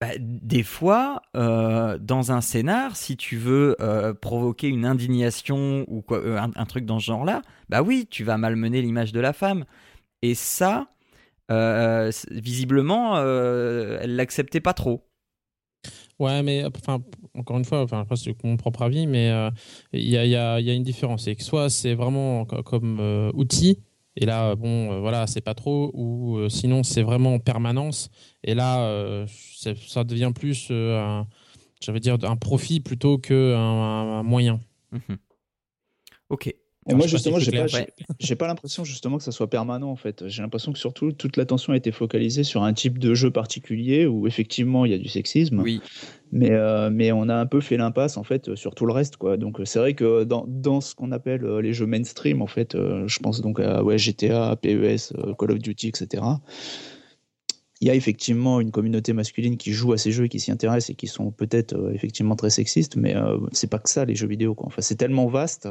bah, des fois, euh, dans un scénar, si tu veux euh, provoquer une indignation ou euh, un, truc dans ce genre-là, bah oui, tu vas malmener l'image de la femme. Et ça, visiblement, elle l'acceptait pas trop. Ouais, mais encore une fois, enfin, après c'est mon propre avis, mais il y, a, y, a, une différence. C'est que soit c'est vraiment comme outil, et là, bon, euh, voilà, c'est pas trop. Ou euh, sinon, c'est vraiment en permanence. Et là, euh, ça devient plus, un, dire, un profit plutôt qu'un un moyen. Mhm. Ok. Et moi, justement, j'ai pas, j'ai pas l'impression justement que ça soit permanent en fait. J'ai l'impression que surtout toute l'attention a été focalisée sur un type de jeu particulier où effectivement il y a du sexisme. Oui. Mais, euh, mais on a un peu fait l'impasse en fait sur tout le reste quoi. Donc c'est vrai que dans, dans ce qu'on appelle euh, les jeux mainstream en fait, euh, je pense donc à ouais, GTA, PES, Call of Duty, etc. Il y a effectivement une communauté masculine qui joue à ces jeux et qui s'y intéresse et qui sont peut-être effectivement très sexistes, mais c'est pas que ça les jeux vidéo quoi. Enfin c'est tellement vaste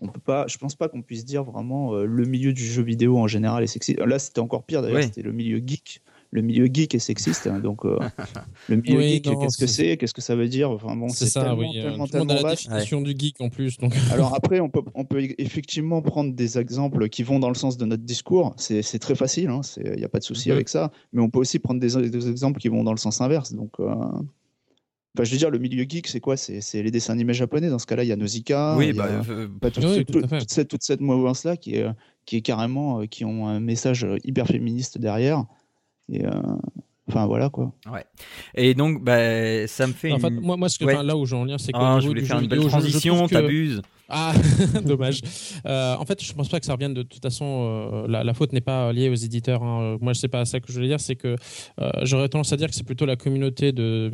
on peut pas, je pense pas qu'on puisse dire vraiment euh, le milieu du jeu vidéo en général est sexiste. Là, c'était encore pire d'ailleurs, c'était le milieu geek. Le milieu geek est sexiste, hein, donc euh, (laughs) le milieu geek, qu'est-ce que c'est, qu'est-ce que ça veut dire? Enfin bon, c'est ça, tellement, oui. Euh, tellement, le monde a la définition du geek en plus. Donc. (laughs) Alors (laughs) après, on peut, on peut effectivement prendre des exemples qui vont dans le sens de notre discours. C'est très facile, il hein, n'y a pas de souci mhm. avec ça. Mais on peut aussi prendre des, des, exemples qui vont dans le sens inverse. Donc Enfin, je veux dire, le milieu geek, c'est quoi? C'est les dessins animés japonais. Dans ce cas-là, il y a Nausicaa. Oui, y a, bah, euh, toute, cette, toute cette mouvance-là qui est, qui est carrément, euh, qui ont un message hyper féministe derrière. Et, euh, Enfin voilà quoi. Ouais. Et donc bah, ça me fait. En fait, moi, moi ce que, là où j'en viens, c'est que ah, je voulais faire une belle transition, t'abuses. Ah, (laughs) dommage. Euh, en fait, je pense pas que ça revienne de, toute façon. Euh, la, faute n'est pas liée aux éditeurs. Hein. Moi, c'est pas ça que je voulais dire. C'est que euh, j'aurais tendance à dire que c'est plutôt la communauté de,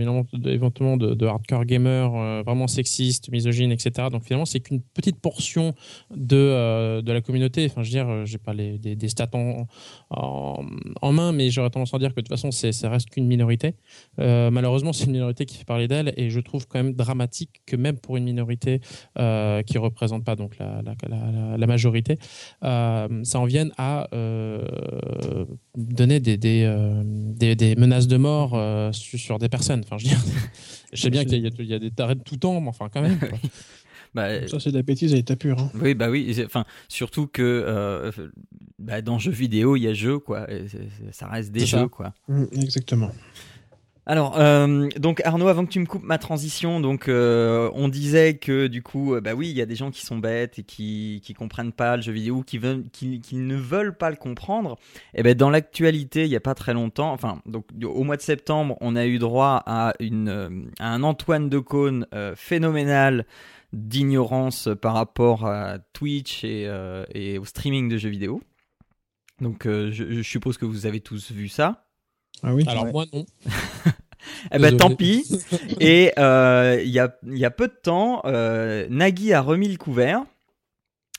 éventuellement de, hardcore gamers vraiment sexistes, misogynes, etc. Donc finalement, c'est qu'une petite portion de, de la communauté. Enfin, je veux dire, j'ai pas les, des, stats en, en, main, mais j'aurais tendance à dire que de toute façon, ça reste qu'une minorité. malheureusement, c'est une minorité qui fait parler d'elle, et je trouve quand même dramatique que même pour une minorité qui représente pas donc la, la, majorité, euh, ça en vienne à euh, donner des, des, euh, des, des, menaces de mort sur, des personnes. Enfin, je, veux dire, (laughs) je sais bien qu'il y, y, a des tarés de tout temps, mais enfin quand même. (laughs) Bah, ça c'est de la bêtise à l'état pur. Hein. Oui bah oui, enfin surtout que bah, dans jeux vidéo il y a jeu quoi, ça reste des jeux quoi. Mmh, exactement. Alors, euh, donc Arnaud, avant que tu me coupes ma transition, donc euh, on disait que du coup, euh, bah oui, il y a des gens qui sont bêtes et qui qui comprennent pas le jeu vidéo, qui veulent, qui, ne veulent pas le comprendre. Et eh ben dans l'actualité, il y a pas très longtemps, enfin donc au mois de septembre, on a eu droit à une à un Antoine de Caunes phénoménal d'ignorance par rapport à Twitch et, et, au streaming de jeux vidéo. Donc je, suppose que vous avez tous vu ça. Ah oui. Alors moi non. (laughs) eh ben tant pis. (laughs) Et euh, il y, a, y, a, peu de temps, euh, Nagui a remis le couvert.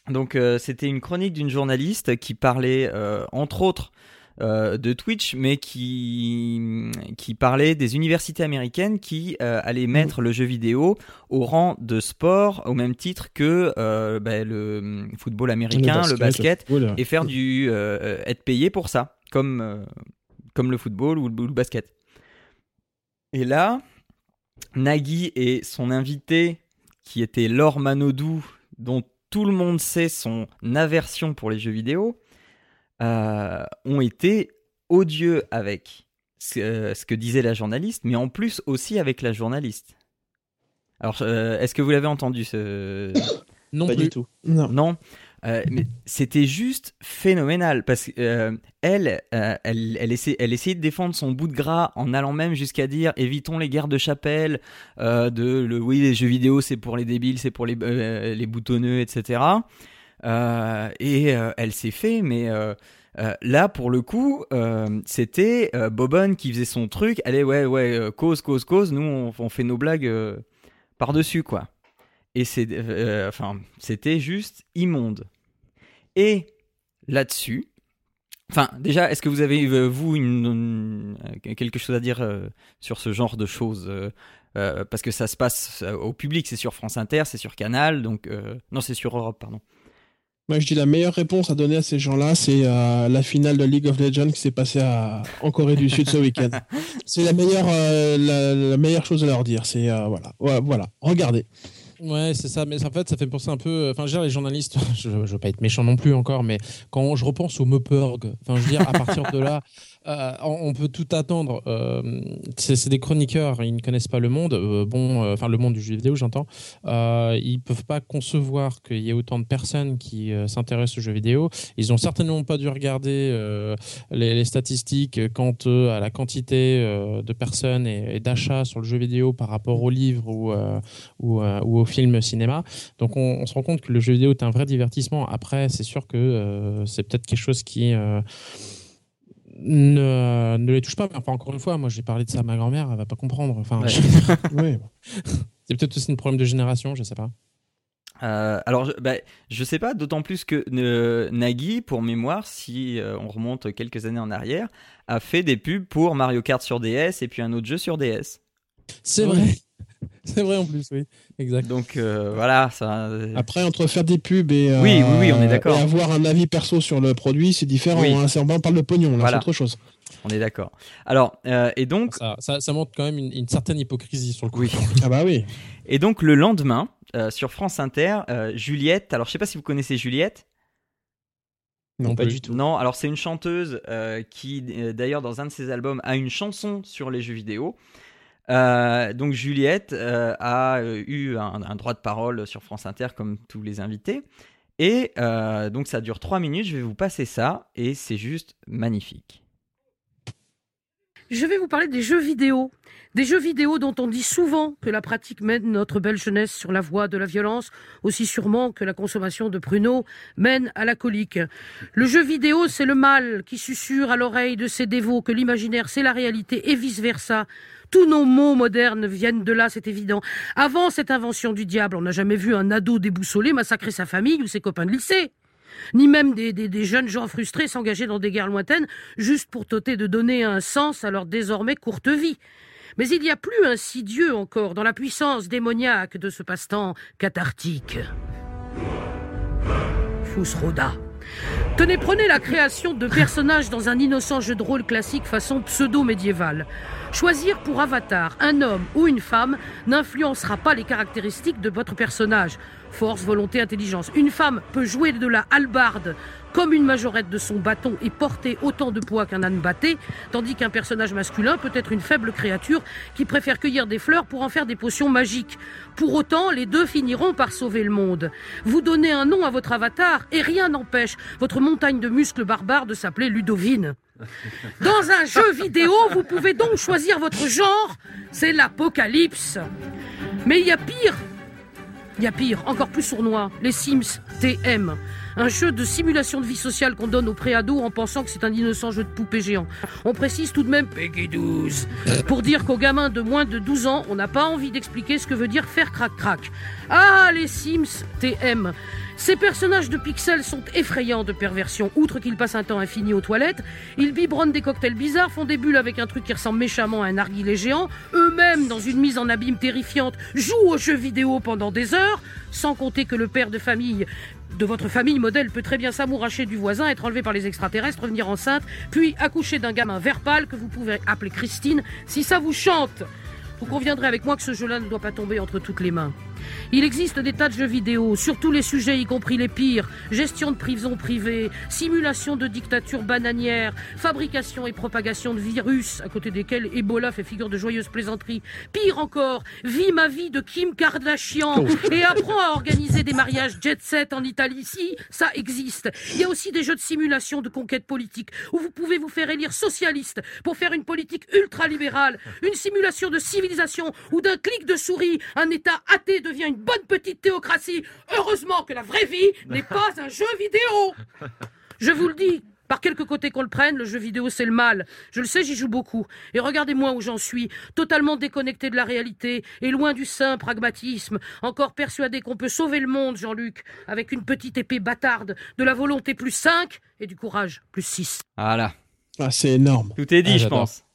Donc euh, c'était une chronique d'une journaliste qui parlait entre autres de Twitch, mais qui, qui parlait des universités américaines qui allaient mmh. mettre le jeu vidéo au rang de sport au même titre que ben, le football américain, le basket, et faire du être payé pour ça, comme comme le football ou le, basket. Et là, Nagui et son invité, qui était Laure Manodou, dont tout le monde sait son aversion pour les jeux vidéo, euh, ont été odieux avec euh, ce, que disait la journaliste, mais en plus aussi avec la journaliste. Alors, euh, est-ce que vous l'avez entendu ce... Non, pas du tout. Non. non. Euh, mais c'était juste phénoménal parce qu'elle, euh, elle, euh, elle, elle, elle, essayait de défendre son bout de gras en allant même jusqu'à dire évitons les guerres de chapelle, de le oui les jeux vidéo c'est pour les débiles, c'est pour les, les boutonneux, etc. et elle s'est fait, mais là, pour le coup, c'était Bobonne qui faisait son truc. Allez, ouais, ouais, cause, cause, cause. Nous, on, on fait nos blagues par-dessus, quoi. Et c'est, euh, enfin, c'était juste immonde. Et là-dessus, enfin, déjà, est-ce que vous avez, euh, vous, une, quelque chose à dire euh, sur ce genre de choses Parce que ça se passe au public, c'est sur France Inter, c'est sur Canal, donc. non, c'est sur Europe, pardon. Moi, je dis la meilleure réponse à donner à ces gens-là, c'est la finale de League of Legends qui s'est passée en Corée du Sud ce week-end. (laughs) C'est la meilleure, la, meilleure chose à leur dire. C'est voilà, voilà, regardez. Ouais, c'est ça. Mais en fait, ça fait penser un peu. Enfin, je veux dire, les journalistes, (laughs) je, ne veux pas être méchant non plus encore, mais quand je repense au Mopurg, enfin, je veux dire, à partir de là, (laughs) euh, on peut tout attendre. Euh, c'est des chroniqueurs, ils ne connaissent pas le monde. Euh, bon, enfin le monde du jeu vidéo, j'entends. ils peuvent pas concevoir qu'il y ait autant de personnes qui s'intéressent au jeu vidéo. Ils ont certainement pas dû regarder les, statistiques quant à la quantité de personnes et, d'achats sur le jeu vidéo par rapport aux livres ou, ou, ou au film cinéma. Donc on, on, se rend compte que le jeu vidéo est un vrai divertissement. Après, c'est sûr que c'est peut-être quelque chose qui ne, ne, les touche pas. Enfin, encore une fois, moi j'ai parlé de ça à ma grand-mère, elle va pas comprendre. Enfin, (laughs) c'est peut-être aussi un problème de génération, je sais pas. Euh, alors, je, bah, je sais pas, d'autant plus que euh, Nagui, pour mémoire, si euh, on remonte quelques années en arrière, a fait des pubs pour Mario Kart sur DS et puis un autre jeu sur DS. C'est vrai. (laughs) C'est vrai en plus, oui, exact. Donc euh, voilà, ça. Euh, Après, entre faire des pubs et, oui, oui, oui, on est d'accord. avoir un avis perso sur le produit, c'est différent. Hein. on parle de pognon, là, c'est autre chose. On est d'accord. Alors, euh, et donc. Ça, ça, montre quand même une, certaine hypocrisie sur le coup. Oui. ah bah oui. Et donc, le lendemain, sur France Inter, Juliette, alors je sais pas si vous connaissez Juliette. Non, pas du tout. Non, alors c'est une chanteuse qui, d'ailleurs, dans un de ses albums, a une chanson sur les jeux vidéo. Euh, donc Juliette euh, a euh, eu un, droit de parole sur France Inter comme tous les invités. Et donc ça dure trois minutes, je vais vous passer ça et c'est juste magnifique. Je vais vous parler des jeux vidéo. Des jeux vidéo dont on dit souvent que la pratique mène notre belle jeunesse sur la voie de la violence, aussi sûrement que la consommation de pruneaux mène à la colique. Le jeu vidéo, c'est le mal qui susurre à l'oreille de ses dévots que l'imaginaire, c'est la réalité et vice-versa. Tous nos mots modernes viennent de là, c'est évident. Avant cette invention du diable, on n'a jamais vu un ado déboussolé massacrer sa famille ou ses copains de lycée ni même des, jeunes gens frustrés s'engager dans des guerres lointaines juste pour tenter de donner un sens à leur désormais courte vie. Mais il y a plus insidieux encore dans la puissance démoniaque de ce passe-temps cathartique. Fusroda. Tenez, prenez la création de personnages dans un innocent jeu de rôle classique façon pseudo-médiéval. Choisir pour avatar un homme ou une femme n'influencera pas les caractéristiques de votre personnage. Force, volonté, intelligence. Une femme peut jouer de la halbarde comme une majorette de son bâton et porter autant de poids qu'un âne batté, tandis qu'un personnage masculin peut être une faible créature qui préfère cueillir des fleurs pour en faire des potions magiques. Pour autant, les deux finiront par sauver le monde. Vous donnez un nom à votre avatar et rien n'empêche votre montagne de muscles barbares de s'appeler Ludovine. Dans un jeu vidéo, vous pouvez donc choisir votre genre, c'est l'apocalypse. Mais il y a pire il y a pire, encore plus sournois, les Sims TM. Un jeu de simulation de vie sociale qu'on donne aux préados en pensant que c'est un innocent jeu de poupée géant. On précise tout de même Peggy 12 pour dire qu'aux gamins de moins de 12 ans, on n'a pas envie d'expliquer ce que veut dire faire crac-crac. Ah, les Sims TM. Ces personnages de pixels sont effrayants de perversion. Outre qu'ils passent un temps infini aux toilettes, ils biberonnent des cocktails bizarres, font des bulles avec un truc qui ressemble méchamment à un narguilé géant, eux-mêmes, dans une mise en abîme terrifiante, jouent aux jeux vidéo pendant des heures, sans compter que le père de famille de votre famille modèle peut très bien s'amouracher du voisin, être enlevé par les extraterrestres, revenir enceinte, puis accoucher d'un gamin vert pâle que vous pouvez appeler Christine si ça vous chante. Vous conviendrez avec moi que ce jeu-là ne doit pas tomber entre toutes les mains. Il existe des tas de jeux vidéo sur tous les sujets, y compris les pires. Gestion de prison privée, simulation de dictature bananière, fabrication et propagation de virus, à côté desquels Ebola fait figure de joyeuse plaisanterie. Pire encore, vie ma vie de Kim Kardashian et apprend à organiser des mariages jet set en Italie. Si, ça existe. Il y a aussi des jeux de simulation de conquête politique où vous pouvez vous faire élire socialiste pour faire une politique ultra-libérale, une simulation de civilisation où d'un clic de souris, un État athée devient une bonne petite théocratie. Heureusement que la vraie vie n'est (laughs) pas un jeu vidéo. Je vous le dis, par quelque côté qu'on le prenne, le jeu vidéo c'est le mal. Je le sais, j'y joue beaucoup. Et regardez-moi où j'en suis, totalement déconnecté de la réalité et loin du saint pragmatisme, encore persuadé qu'on peut sauver le monde, Jean-Luc, avec une petite épée bâtarde, de la volonté plus 5 et du courage plus 6. Voilà. Ah, c'est énorme. Tout est dit, Ah, je pense.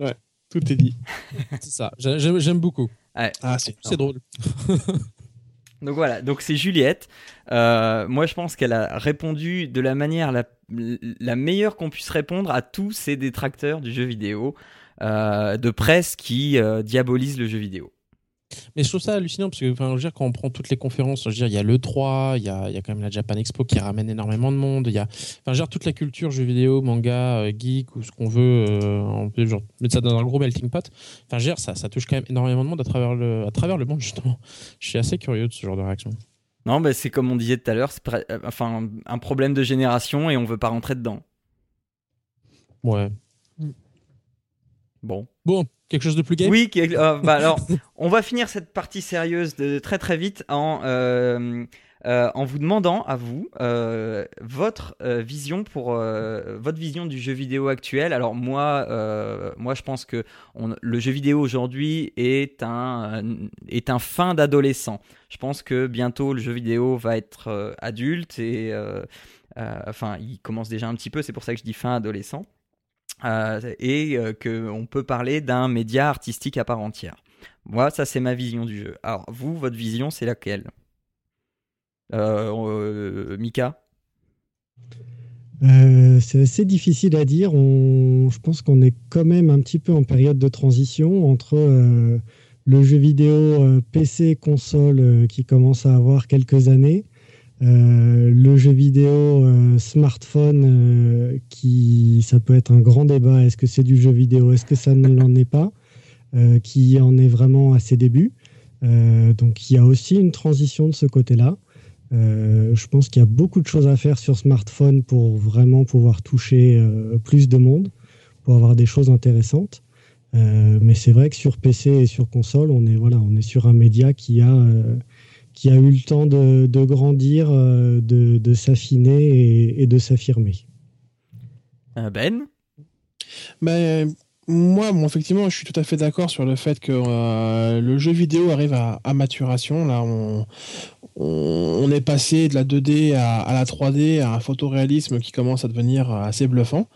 Ouais, tout est dit. (laughs) C'est ça. J'ai- J'aime j'aime beaucoup. Ouais. Ah, c'est C'est drôle. (laughs) Donc voilà, donc c'est Juliette. Euh, moi, je pense qu'elle a répondu de la manière la, la meilleure qu'on puisse répondre à tous ces détracteurs du jeu vidéo euh, de presse qui euh, diabolisent le jeu vidéo. Mais je trouve ça hallucinant parce que, enfin, je veux dire, quand on prend toutes les conférences, je veux dire, il y a l'E3, il y a, il y a quand même la Japan Expo qui ramène énormément de monde, il y a, enfin, je veux dire, toute la culture jeux vidéo, manga, euh, geek ou ce qu'on veut, euh, on peut genre, mettre ça dans un gros melting pot. Enfin, je veux dire, ça, ça touche quand même énormément de monde à travers le, à travers le monde, justement. Je suis assez curieux de ce genre de réaction. Non, bah, c'est comme on disait tout à l'heure, c'est euh, enfin un problème de génération et on veut pas rentrer dedans. Ouais. Bon. Bon, quelque chose de plus gay? Oui, euh, bah alors, on va finir cette partie sérieuse très très vite en, euh, euh, en vous demandant à vous votre vision pour votre vision du jeu vidéo actuel. Alors moi, moi je pense que le jeu vidéo aujourd'hui est un est un fin d'adolescent. Je pense que bientôt le jeu vidéo va être adulte et enfin il commence déjà un petit peu. C'est pour ça que je dis fin adolescent. Euh, et euh, qu'on peut parler d'un média artistique à part entière. Moi, ça, c'est ma vision du jeu. Alors, vous, votre vision, c'est laquelle? Euh, Mika? C'est assez difficile à dire. Je pense qu'on est quand même un petit peu en période de transition entre le jeu vidéo PC, console qui commence à avoir quelques années, euh, le jeu vidéo euh, smartphone euh, qui, ça peut être un grand débat. Est-ce que c'est du jeu vidéo? Est-ce que ça ne (laughs) l'en est pas? Qui en est vraiment à ses débuts? Donc il y a aussi une transition de ce côté-là. Je pense qu'il y a beaucoup de choses à faire sur smartphone pour vraiment pouvoir toucher plus de monde, pour avoir des choses intéressantes. mais c'est vrai que sur PC et sur console, on est voilà, on est sur un média qui a qui a eu le temps de, grandir, de, de s'affiner et, de s'affirmer. Ben? Ben, moi, effectivement, je suis tout à fait d'accord sur le fait que euh, le jeu vidéo arrive à, maturation. Là, on, est passé de la 2D à, la 3D, à un photoréalisme qui commence à devenir assez bluffant.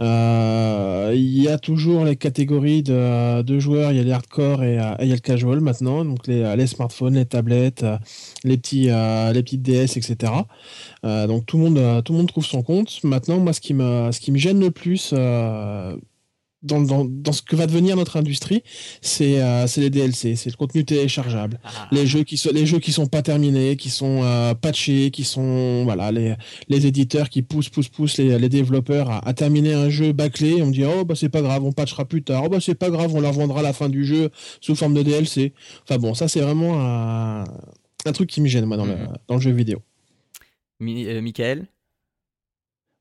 Euh, il y a toujours les catégories de, joueurs. Il y a les hardcore et, il y a le casual maintenant. Donc les, smartphones, les tablettes, les petits, euh, les petites DS, etc. donc tout le monde, tout le monde trouve son compte. Maintenant, moi, ce qui me gêne le plus dans, dans, dans, ce que va devenir notre industrie, c'est euh, les DLC, c'est le contenu téléchargeable, ah. les jeux qui sont les jeux qui sont pas terminés, qui sont euh, patchés, qui sont voilà les, les éditeurs qui poussent poussent poussent les, les développeurs à, à, terminer un jeu bâclé. On dit oh bah c'est pas grave, on patchera plus tard. Oh bah c'est pas grave, on leur vendra la fin du jeu sous forme de DLC. Enfin bon, ça c'est vraiment un, un, truc qui me gêne moi dans, le, mhm. dans le jeu vidéo. Mi euh, Michael?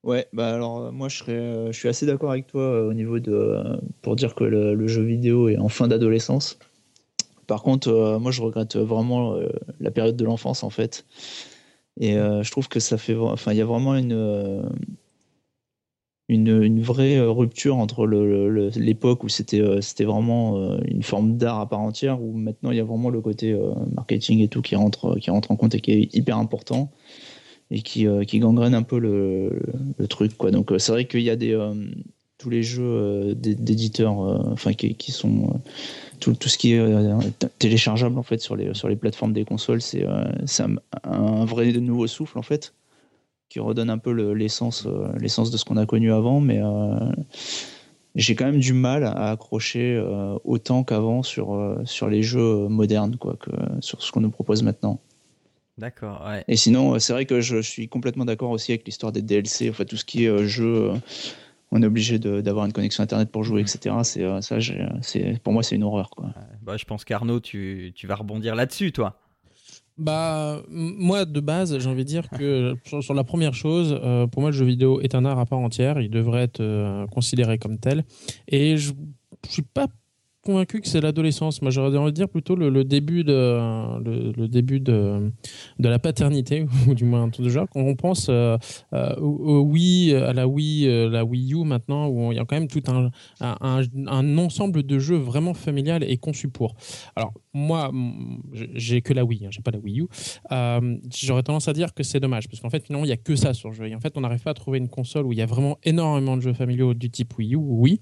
Ouais, bah alors euh, moi je serais, euh, je suis assez d'accord avec toi euh, au niveau de pour dire que le, jeu vidéo est en fin d'adolescence. Par contre, moi je regrette vraiment la période de l'enfance en fait, et je trouve que ça fait, enfin il y a vraiment une une, une vraie rupture entre l'époque où c'était vraiment une forme d'art à part entière, où maintenant il y a vraiment le côté marketing et tout qui rentre qui rentre en compte et qui est hyper important et qui, euh, qui gangrène un peu le, truc. Quoi. Donc euh, c'est vrai qu'il y a euh, tous les jeux d'éditeurs enfin, qui, sont... Tout, ce qui est téléchargeable en fait sur les, plateformes des consoles, c'est un, vrai nouveau souffle en fait qui redonne un peu l'essence de ce qu'on a connu avant, mais j'ai quand même du mal à accrocher autant qu'avant sur, les jeux modernes, quoi, sur ce qu'on nous propose maintenant. D'accord, ouais. Et sinon, euh, c'est vrai que je, suis complètement d'accord aussi avec l'histoire des DLC, enfin tout ce qui est euh, jeu, euh, on est obligé d'avoir une connexion internet pour jouer, etc. C'est ça, c'est pour moi c'est une horreur, quoi. Bah, je pense qu'Arnaud, tu, tu vas rebondir là-dessus, toi. Bah, moi, de base, j'ai envie de dire que (laughs) sur, la première chose, pour moi, le jeu vidéo est un art à part entière. Il devrait être considéré comme tel. Et je, je suis pas convaincu que c'est l'adolescence. Moi, j'aurais envie de dire plutôt le, début de le, début de, de la paternité (laughs) ou du moins un truc de genre. Quand on pense euh, euh, au, Wii, à la Wii, euh, la Wii U maintenant, où il y a quand même tout un, un, ensemble de jeux vraiment familial et conçu pour. Alors moi, j'ai que la Wii, hein, j'ai pas la Wii U. j'aurais tendance à dire que c'est dommage parce qu'en fait finalement il y a que ça sur le jeu. Et en fait, on n'arrive pas à trouver une console où il y a vraiment énormément de jeux familiaux du type Wii U, oui,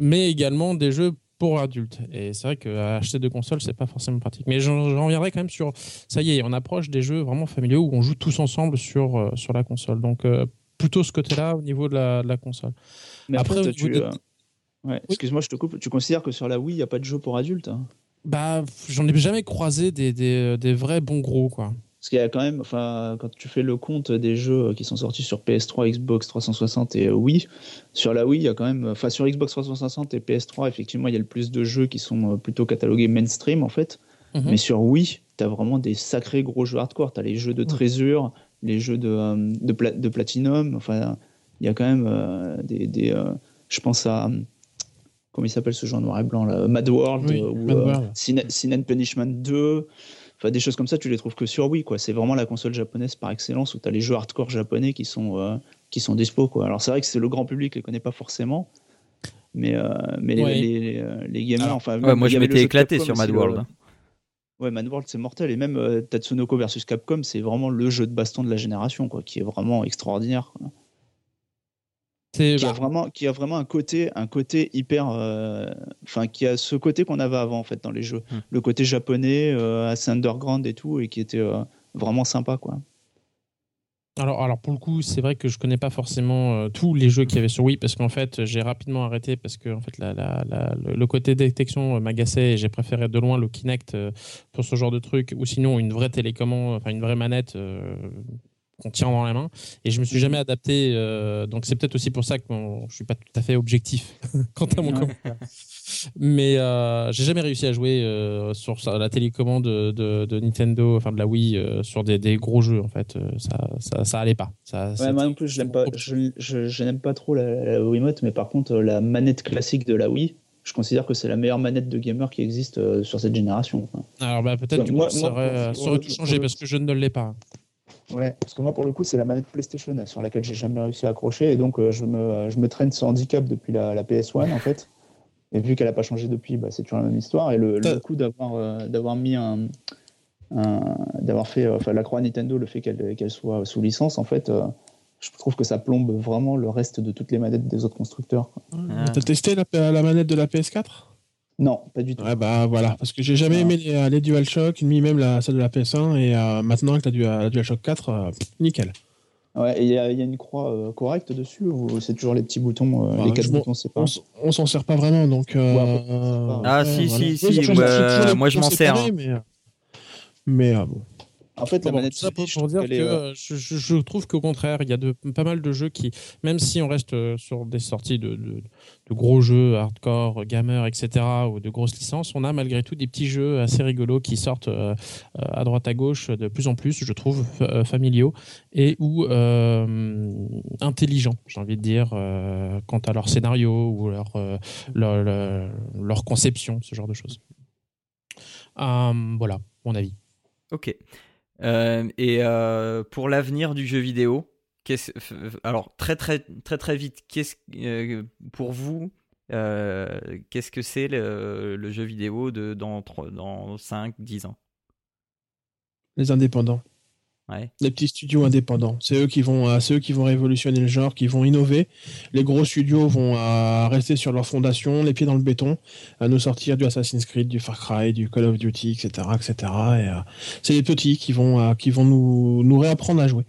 mais également des jeux pour adultes. Et c'est vrai qu'acheter deux consoles, c'est pas forcément pratique. Mais j'en reviendrai quand même sur. Ça y est, on approche des jeux vraiment familiaux où on joue tous ensemble sur, euh, sur la console. Donc, euh, plutôt ce côté-là au niveau de la, de la console. Mais après, tu, euh, ouais, excuse-moi, je te coupe. Tu considères que sur la Wii, il n'y a pas de jeu pour adultes hein? Bah, j'en ai jamais croisé des, des, des vrais bons gros, quoi. Parce qu'il y a quand même, enfin, quand tu fais le compte des jeux qui sont sortis sur PS3, Xbox 360 et euh, Wii, sur la Wii, il y a quand même, enfin, sur Xbox 360 et PS3, effectivement, il y a le plus de jeux qui sont euh, plutôt catalogués mainstream, en fait. Mhm. Mais sur Wii, tu as vraiment des sacrés gros jeux hardcore. Tu as les jeux de Trésure, les jeux de, euh, de, de, Platinum. Enfin, il y a quand même des. des je pense à. Comment il s'appelle ce jeu en noir et blanc là Mad World ou Sin, and Punishment 2. Enfin, des choses comme ça, tu les trouves que sur Wii, quoi. C'est vraiment la console japonaise par excellence où tu as les jeux hardcore japonais qui sont, euh, qui sont dispo, quoi. Alors, c'est vrai que c'est le grand public qui les connaît pas forcément. Mais, euh, mais les, euh, les, gamers, enfin. moi, je m'étais éclaté sur Mad World. Ouais, Mad World, c'est mortel. Et même Tatsunoko versus Capcom, c'est vraiment le jeu de baston de la génération, quoi, qui est vraiment extraordinaire. Qui a, vraiment, qui a vraiment un côté, un côté hyper. Euh, enfin, qui a ce côté qu'on avait avant, en fait, dans les jeux. Hmm. Le côté japonais, euh, assez underground et tout, et qui était euh, vraiment sympa, quoi. Alors, alors pour le coup, c'est vrai que je connais pas forcément tous les jeux qu'il y avait sur Wii parce qu'en fait, j'ai rapidement arrêté parce que en fait, la, la, le côté détection m'agaçait et j'ai préféré de loin le Kinect pour ce genre de truc ou sinon une vraie télécommande, enfin une vraie manette qu'on tient dans la main. Et je me suis jamais adapté. euh, donc c'est peut-être aussi pour ça que je suis pas tout à fait objectif (laughs) quant à mon commentaire. Mais euh, j'ai jamais réussi à jouer euh, sur la télécommande de, de- de Nintendo, enfin de la Wii, sur des, des gros jeux. En fait, ça, ça, ça allait pas. Ça, Ouais, c'était- moi non plus, je l'aime pas. Je, je- je n'aime pas trop la, la Wiimote, mais par contre, la manette classique de la Wii, je considère que c'est la meilleure manette de gamer qui existe euh, sur cette génération. Enfin, Alors bah, peut-être Moi- ça aurait, tout changé parce que je ne l'ai pas. Ouais, parce que moi, pour le coup, c'est la manette PlayStation sur laquelle j'ai jamais réussi à accrocher, et donc euh, je, me, je me traîne ce handicap depuis la, la PS1 en fait. Et vu qu'elle n'a pas changé depuis, bah, c'est toujours la même histoire. Et le, T'as- le coup d'avoir euh, d'avoir mis un, un- d'avoir fait, euh, enfin, la croix Nintendo, le fait qu'elle qu'elle soit sous licence, en fait, euh, je trouve que ça plombe vraiment le reste de toutes les manettes des autres constructeurs. Ah. T'as testé la, la manette de la PS4 Non, pas du tout. Ouais, bah voilà, parce que j'ai jamais Ah. aimé les, les DualShock, ni même la, celle de la PS1, et euh, maintenant avec la, Du- la DualShock 4, euh, pff, nickel. Ouais, et il y, a il y a une croix euh, correcte dessus ou c'est toujours les petits boutons, euh, Bah, les quatre boutons, c'est pas On, s'en sert pas vraiment, donc. euh, Ouais, pas- Ah, ouais, si, voilà. si, si, moi, je m'en sers, hein. Mais, euh, mais euh, bon. En fait, la Bon, manette tout ça pour, Switch, pour je dire trouve que euh, euh, je, je- je trouve qu'au contraire, il y a de, pas mal de jeux qui, même si on reste euh, sur des sorties de, de- de gros jeux hardcore, gamer, etc., ou de grosses licences, on a malgré tout des petits jeux assez rigolos qui sortent euh, à droite à gauche de plus en plus, je trouve, fa- euh, familiaux et ou euh, intelligents, j'ai envie de dire, euh, quant à leur scénario ou leur, euh, leur, leur, leur conception, ce genre de choses. Euh, voilà, mon avis. Ok. Euh, et euh, pour l'avenir du jeu vidéo, alors très très très très vite, qu'est-ce euh, pour vous qu'est-ce que c'est le, jeu vidéo de dans dans 5 10 ans? Les indépendants. Les petits studios indépendants. C'est eux qui vont, euh, c'est eux qui vont révolutionner le genre, qui vont innover. Les gros studios vont euh, rester sur leur fondation, les pieds dans le béton, à nous sortir du Assassin's Creed, du Far Cry, du Call of Duty, etc., etc. Et euh, c'est les petits qui vont, euh, qui vont nous, nous réapprendre à jouer.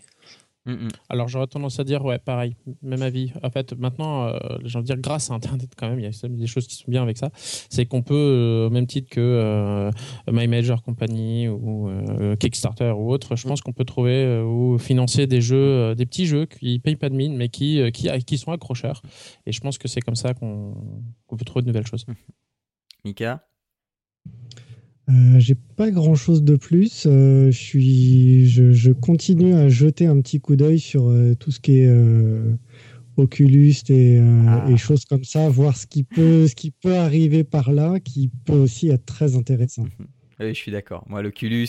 Mm, mm. Alors j'aurais tendance à dire ouais pareil, même avis. En fait maintenant, euh, j'ai envie de dire grâce à Internet quand même, il y a des choses qui sont bien avec ça. C'est qu'on peut euh, au même titre que euh, My Major Company ou euh, Kickstarter ou autre, je pense qu'on peut trouver ou financer des jeux, des petits jeux qui payent pas de mine mais qui qui, qui sont accrocheurs. Et je pense que c'est comme ça qu'on qu'on peut trouver de nouvelles choses. Mika? Euh, J'ai pas grand chose de plus. Euh, je, suis, je, je continue à jeter un petit coup d'œil sur euh, tout ce qui est euh, Oculus et, euh, Ah. et choses comme ça, voir ce qui, peut, ce qui peut arriver par là, qui peut aussi être très intéressant. Oui, je suis d'accord. Moi, l'Oculus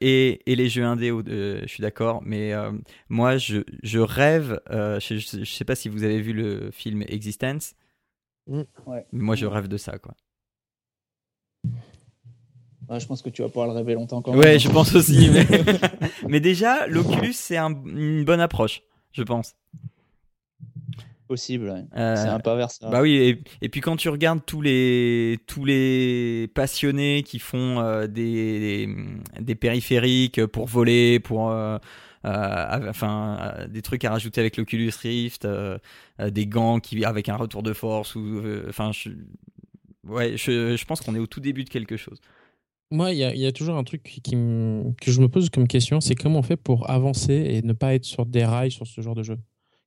et, et les jeux indés, euh, je suis d'accord. Mais euh, moi, je, je rêve. euh, je, je sais pas si vous avez vu le film Existence. Mm. Ouais. Mais Moi, je rêve de ça, quoi. Ah, je pense que tu vas pouvoir le rêver longtemps quand Ouais, je pense aussi. (laughs) Mais, (laughs) mais déjà, l'Oculus, c'est un- une bonne approche, je pense. Possible, ouais. Euh, c'est un pas vers ça. Bah oui, et, et puis quand tu regardes tous les, tous les passionnés qui font euh, des, des, des périphériques pour voler, pour. euh, euh, enfin, euh, des trucs à rajouter avec l'Oculus Rift, euh, des gants qui, avec un retour de force, ou. Enfin, je, ouais, je, je pense qu'on est au tout début de quelque chose. Moi, il y, a- il y a toujours un truc qui, qui me- que je me pose comme question, c'est comment on fait pour avancer et ne pas être sur des rails sur ce genre de jeu?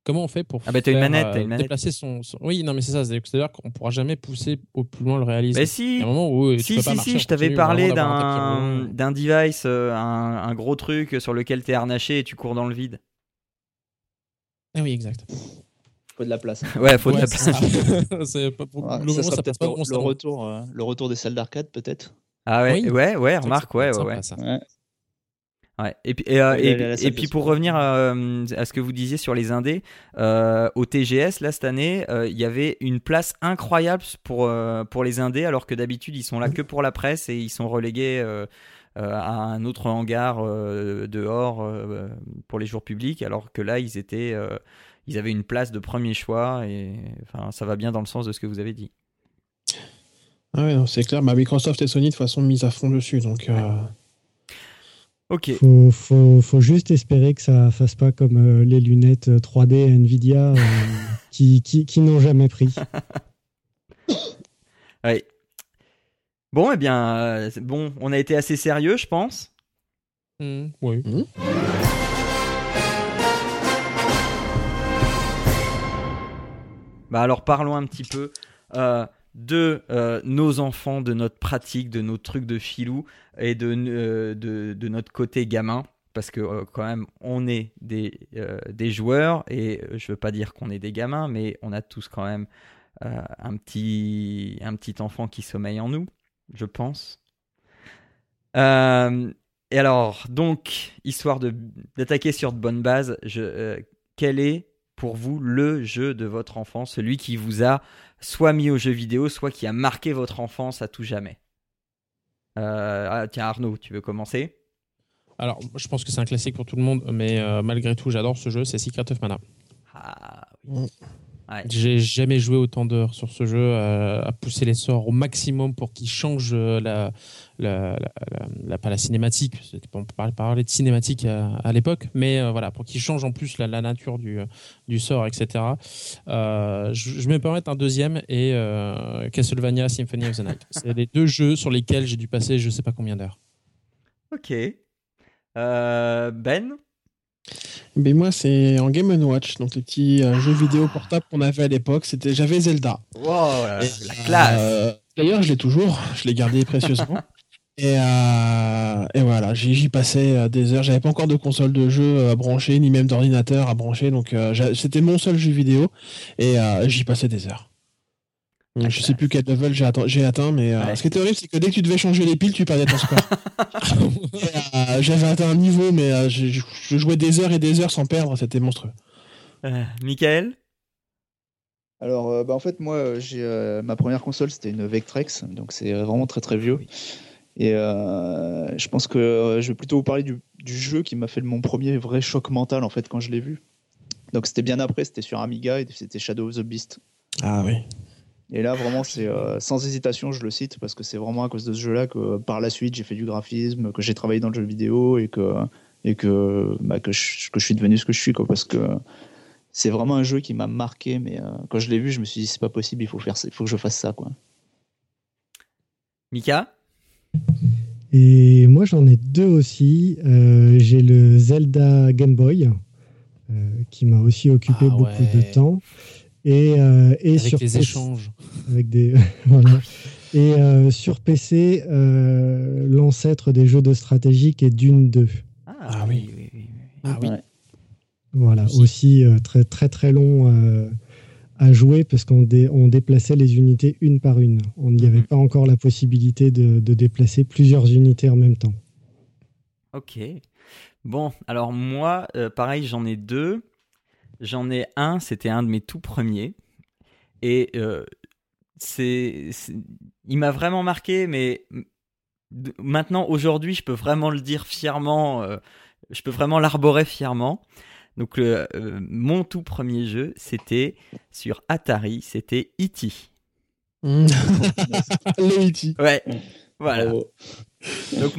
Comment on fait pour Ah bah, t'as une manette, euh, t'as une manette. déplacer son, son- Oui, non, mais c'est ça. c'est- C'est-à-dire qu'on pourra jamais pousser au plus loin le réalisme. Mais Il si, y a un moment où euh, tu si, pas si, si, je t'avais parlé tapis d'un device, euh, un, un gros truc sur lequel t'es harnaché et tu cours dans le vide. Ah oui, exact. faut de la place. (laughs) Ouais, faut de Ouais, la place. ça. (laughs) C'est pas pour le moment, ça pas retour, euh, le retour des salles d'arcade, peut-être. Ah ouais, Oui. ouais, ouais, remarque, ouais, ouais, sympa, ouais. ça. Ouais. Ouais. Et puis, et, euh, et, et puis pour revenir euh, à ce que vous disiez sur les indés, euh, au TGS, là, cette année, euh, il y avait une place incroyable pour, euh, pour les indés, alors que d'habitude, ils sont là que pour la presse et ils sont relégués euh, euh, à un autre hangar euh, dehors euh, pour les jours publics, alors que là, ils étaient. euh, ils avaient une place de premier choix et enfin, ça va bien dans le sens de ce que vous avez dit. Ah ouais, c'est clair. Bah, Microsoft et Sony, de toute façon, mis à fond dessus. Donc. Euh, ok. Faut, faut, faut, juste espérer que ça fasse pas comme euh, les lunettes euh, 3D Nvidia (laughs) qui, qui, n'ont jamais pris. (laughs) oui. Bon, eh bien, bon, on a été assez sérieux, je pense. Hmm. Oui. Mmh. Bah alors parlons un petit peu de euh, nos enfants, de notre pratique, de nos trucs de filou et de, euh, de, notre côté gamin. Parce que euh, quand même, on est des, des joueurs et je veux pas dire qu'on est des gamins, mais on a tous quand même un, petit, un petit enfant qui sommeille en nous, je pense. Et alors, donc, histoire d'attaquer sur de bonnes bases, quel est pour vous le jeu de votre enfance, celui qui vous a soit mis au jeu vidéo, soit qui a marqué votre enfance à tout jamais Euh, ah, Tiens, Arnaud, tu veux commencer? Alors, je pense que c'est un classique pour tout le monde, mais euh, malgré tout, j'adore ce jeu, c'est Secret of Mana. Ah, Mm. Ouais. J'ai jamais joué autant d'heures sur ce jeu, euh, à pousser les sorts au maximum pour qu'il change euh, la, la, la, la- la- pas la cinématique, on parler de cinématique à, à l'époque, mais euh, voilà, pour qu'il change en plus la, la nature du, du sort, etc. Euh, je, je vais me permettre un deuxième et euh, Castlevania Symphony of the Night. (laughs) C'est les deux jeux sur lesquels j'ai dû passer je sais pas combien d'heures. Ok. Euh, ben? Mais moi, c'est en Game Watch, donc les petits euh, jeux vidéo portables qu'on avait à l'époque. C'était, j'avais Zelda. Wow, la, Et, la classe euh, D'ailleurs, je l'ai toujours. Je l'ai gardé précieusement. (laughs) Et, euh, et voilà, j'y passais des heures. J'avais pas encore de console de jeu euh, branchée, ni même d'ordinateur à brancher. Donc, c'était mon seul jeu vidéo. Et j'y passais des heures. Donc, je sais plus quel level j'ai atteint, j'ai atteint, mais euh, ce qui était horrible, c'est que dès que tu devais changer les piles, tu perdais ton score. (laughs) Euh, J'avais atteint un niveau, mais euh, je, jouais des heures et des heures sans perdre. C'était monstrueux. Euh, Michael? Alors, euh, bah, en fait, moi, j'ai euh, ma première console, c'était une Vectrex, donc c'est vraiment très très vieux. Et euh, je pense que euh, je vais plutôt vous parler du, du jeu qui m'a fait mon premier vrai choc mental en fait quand je l'ai vu. Donc c'était bien après, c'était sur Amiga et c'était Shadow of the Beast. Ah oui. Et là, vraiment, c'est euh, sans hésitation, je le cite parce que c'est vraiment à cause de ce jeu-là que par la suite j'ai fait du graphisme, que j'ai travaillé dans le jeu vidéo et que et que bah, que, je, que je suis devenu ce que je suis quoi, parce que c'est vraiment un jeu qui m'a marqué. Mais euh, quand je l'ai vu, je me suis dit c'est pas possible, il faut faire, ça- il faut que je fasse ça quoi. Mika? Et moi, j'en ai deux aussi. Euh, j'ai le Zelda Game Boy, euh, qui m'a aussi occupé Ah beaucoup ouais. de temps. Et, euh, et Avec sur les PC échanges. Avec des, (laughs) voilà. Et euh, sur PC, euh, l'ancêtre des jeux de stratégie qui est Dune 2. Ah oui. oui, oui, oui. Ah oui. Ouais. Voilà, Aussi. aussi euh, très très très long euh, à jouer parce qu'on dé- on déplaçait les unités une par une. On n'y avait Mhm. pas encore la possibilité de, de déplacer plusieurs unités en même temps. Ok. Bon, alors moi, euh, pareil, j'en ai deux. J'en ai un, c'était un de mes tout premiers. Et euh, c'est, il m'a vraiment marqué, mais maintenant, aujourd'hui, je peux vraiment le dire fièrement. euh, je peux vraiment l'arborer fièrement. Donc, euh, mon tout premier jeu, c'était sur Atari, c'était E.T. (laughs) Le E.T. Ouais, voilà. Bravo. Donc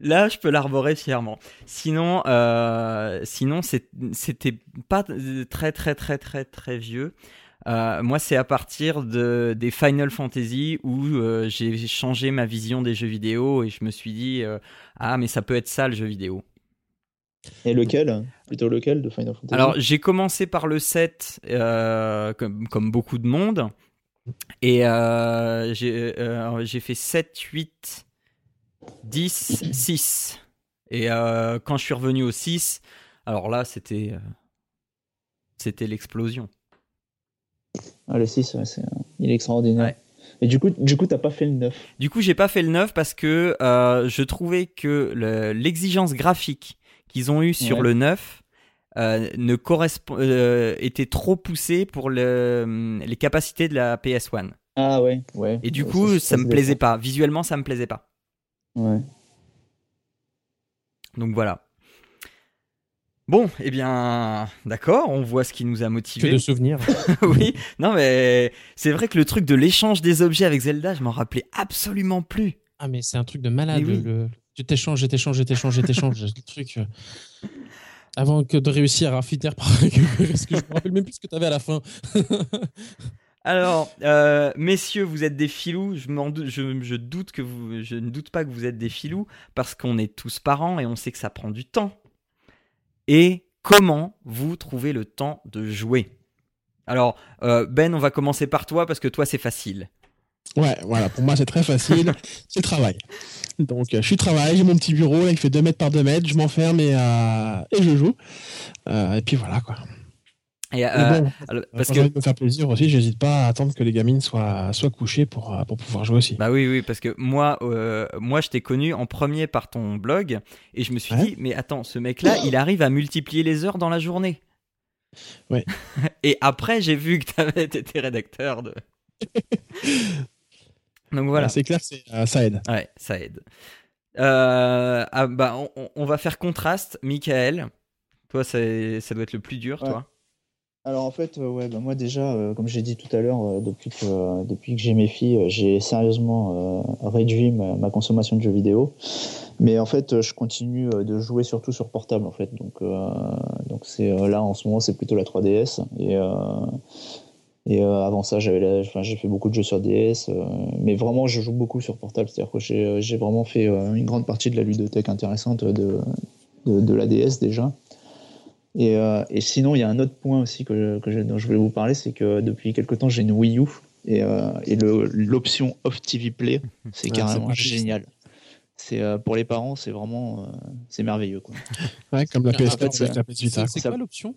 là, je peux l'arborer fièrement. Sinon, euh, sinon c'était pas très très très très très vieux. Euh, moi, c'est à partir de, des Final Fantasy où euh, j'ai changé ma vision des jeux vidéo et je me suis dit euh, ah mais ça peut être ça le jeu vidéo. Et lequel? Plutôt lequel de Final Fantasy? Alors, j'ai commencé par le 7, euh, comme, comme beaucoup de monde. Et j'ai j'ai fait 7, 8, 10, 6. Et euh, quand je suis revenu au 6, alors là, c'était euh, c'était l'explosion. Ah, le 6, ouais, c'est, euh, il est extraordinaire. Ouais. Et du coup, du coup, t'as pas fait le 9. Du coup, j'ai pas fait le 9 parce que euh, je trouvais que le- l'exigence graphique qu'ils ont eue sur Ouais. le 9 euh, ne correspond, euh, était trop poussée pour le, les capacités de la PS1. Ah ouais, ouais. Et du Ouais, coup, ça, ça me se plaisait pas. Visuellement, ça me plaisait pas. Ouais. Donc voilà. Bon, eh bien, d'accord, on voit ce qui nous a Que motivés. de souvenirs. (laughs) oui, non mais c'est vrai que le truc de l'échange des objets avec Zelda, je m'en rappelais absolument plus. Ah, mais c'est un truc de malade. Mais oui. le, Tu t'échanges, t'échanges, t'échanges, t'échanges. le truc. euh, Avant que de réussir à finir par récupérer ce que je me rappelle même plus ce que t'avais à la fin. (laughs) Alors, euh, messieurs, vous êtes des filous. Je, doute que vous, je ne doute pas que vous êtes des filous parce qu'on est tous parents et on sait que ça prend du temps. Et comment vous trouvez le temps de jouer? Alors, euh, Ben, on va commencer par toi parce que toi, c'est facile. Ouais, voilà, pour moi c'est très facile, (laughs) c'est travail. Donc euh, je suis travail, j'ai mon petit bureau là, il fait 2 mètres par 2 mètres, je m'enferme et, euh, et je joue. Euh, et puis voilà quoi. Et, euh, bon, alors, quand parce que me faire plaisir aussi, j'hésite pas à attendre que les gamines soient, soient couchées pour, euh, pour pouvoir jouer aussi. Bah oui, oui, parce que moi, euh, moi, je t'ai connu en premier par ton blog et je me suis Ouais. dit, mais attends, ce mec-là, (coughs) il arrive à multiplier les heures dans la journée. Ouais. (laughs) et après, j'ai vu que tu avais été rédacteur de. (laughs) Donc voilà. Euh, C'est clair euh, ça aide. Ouais, ça aide. Euh, ah, bah, on- va faire contraste. Michael, toi, ça doit être le plus dur, Ouais. toi. Alors en fait, euh, ouais, bah, moi déjà, euh, comme j'ai dit tout à l'heure, euh, depuis que depuis que j'ai mes filles, j'ai sérieusement réduit ma, ma consommation de jeux vidéo. Mais en fait, je continue de jouer surtout sur portable en fait. Donc donc c'est là en ce moment, c'est plutôt la 3DS et et avant ça, j'avais enfin, j'ai fait beaucoup de jeux sur DS, mais vraiment, je joue beaucoup sur portable. C'est-à-dire que j'ai vraiment fait une grande partie de la ludothèque intéressante de, de la DS déjà. Et, euh, et sinon, il y a un autre point aussi que je, que je- dont je voulais vous parler, c'est que depuis quelque temps, j'ai une Wii U et, euh, et l'option Off TV Play, (laughs) c'est Ouais, carrément génial. C'est euh, pour les parents, c'est vraiment euh, c'est merveilleux. Quoi. Ouais, comme la Ah, PS4 en fait, avec la PS Vita. C'est ça- quoi l'option?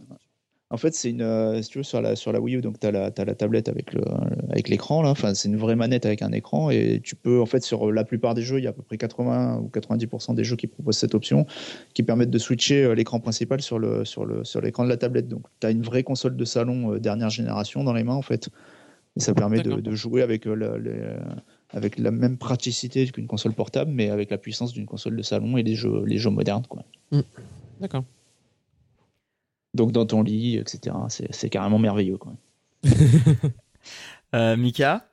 En fait, c'est une, euh, si tu veux, sur la, sur la Wii U, donc tu as la, t'as la tablette avec le, avec l'écran, là. Enfin, c'est une vraie manette avec un écran et tu peux, en fait, sur la plupart des jeux, il y a à peu près 80 ou 90% des jeux qui proposent cette option qui permettent de switcher euh, l'écran principal sur le, sur le, sur l'écran de la tablette. Donc, tu as une vraie console de salon euh, dernière génération dans les mains, en fait. Et ça permet de, jouer avec, euh, la, les- avec la même praticité qu'une console portable, mais avec la puissance d'une console de salon et les jeux, les jeux modernes, quoi. D'accord. Donc, dans ton lit, etc. C'est, c'est carrément merveilleux, quoi. (laughs) Euh, Mika?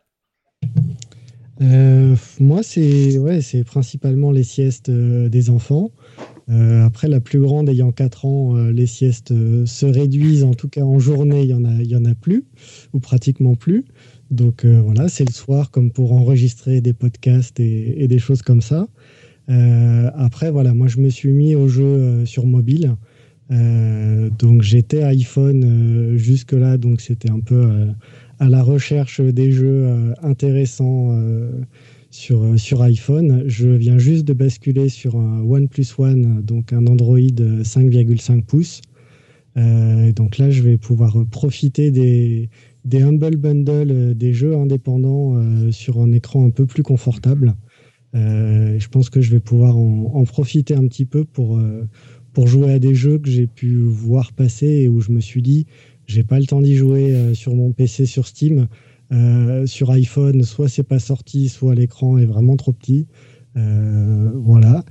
Euh, moi, c'est ouais, c'est principalement les siestes euh, des enfants. Euh, après, la plus grande ayant 4 ans, euh, les siestes euh, se réduisent. En tout cas, en journée, il y en a, il y en a plus ou pratiquement plus. Donc euh, voilà, c'est le soir comme pour enregistrer des podcasts et, et des choses comme ça. Euh, après, voilà, moi, je me suis mis au jeu euh, sur mobile. Euh, donc j'étais iPhone euh, jusque-là, donc c'était un peu euh, à la recherche des jeux intéressants sur, sur iPhone. Je viens juste de basculer sur un OnePlus One, donc un Android 5,5 pouces. Donc là, je vais pouvoir profiter des, des Humble Bundle, des jeux indépendants sur un écran un peu plus confortable. Je pense que je vais pouvoir en, en profiter un petit peu pour, pour jouer à des jeux que j'ai pu voir passer et où je me suis dit, j'ai pas le temps d'y jouer euh, sur mon PC sur Steam. Euh, sur iPhone, soit c'est pas sorti, soit l'écran est vraiment trop petit. Euh, voilà.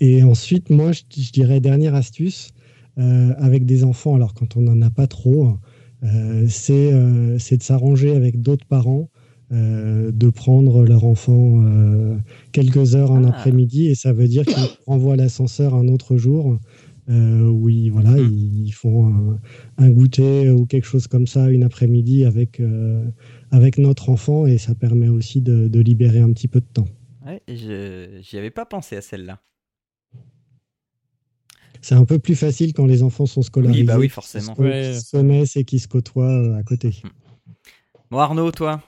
Et ensuite, moi, je, je dirais dernière astuce euh, avec des enfants. Alors quand on n'en a pas trop, c'est de s'arranger avec d'autres parents, euh, de prendre leur enfant euh, quelques heures un Ah. après-midi, et ça veut dire qu'ils renvoient l'ascenseur un autre jour. Euh, où ils, voilà, ils, ils font un, un goûter ou quelque chose comme ça une après-midi avec, euh, avec notre enfant et ça permet aussi de, de libérer un petit peu de temps. Ouais, je j'y avais pas pensé à celle-là. C'est un peu plus facile quand les enfants sont scolarisés. Oui, bah oui, forcément. se- Ouais. qu'ils se connaissent et qui se côtoient euh, à côté. Bon, Arnaud, toi?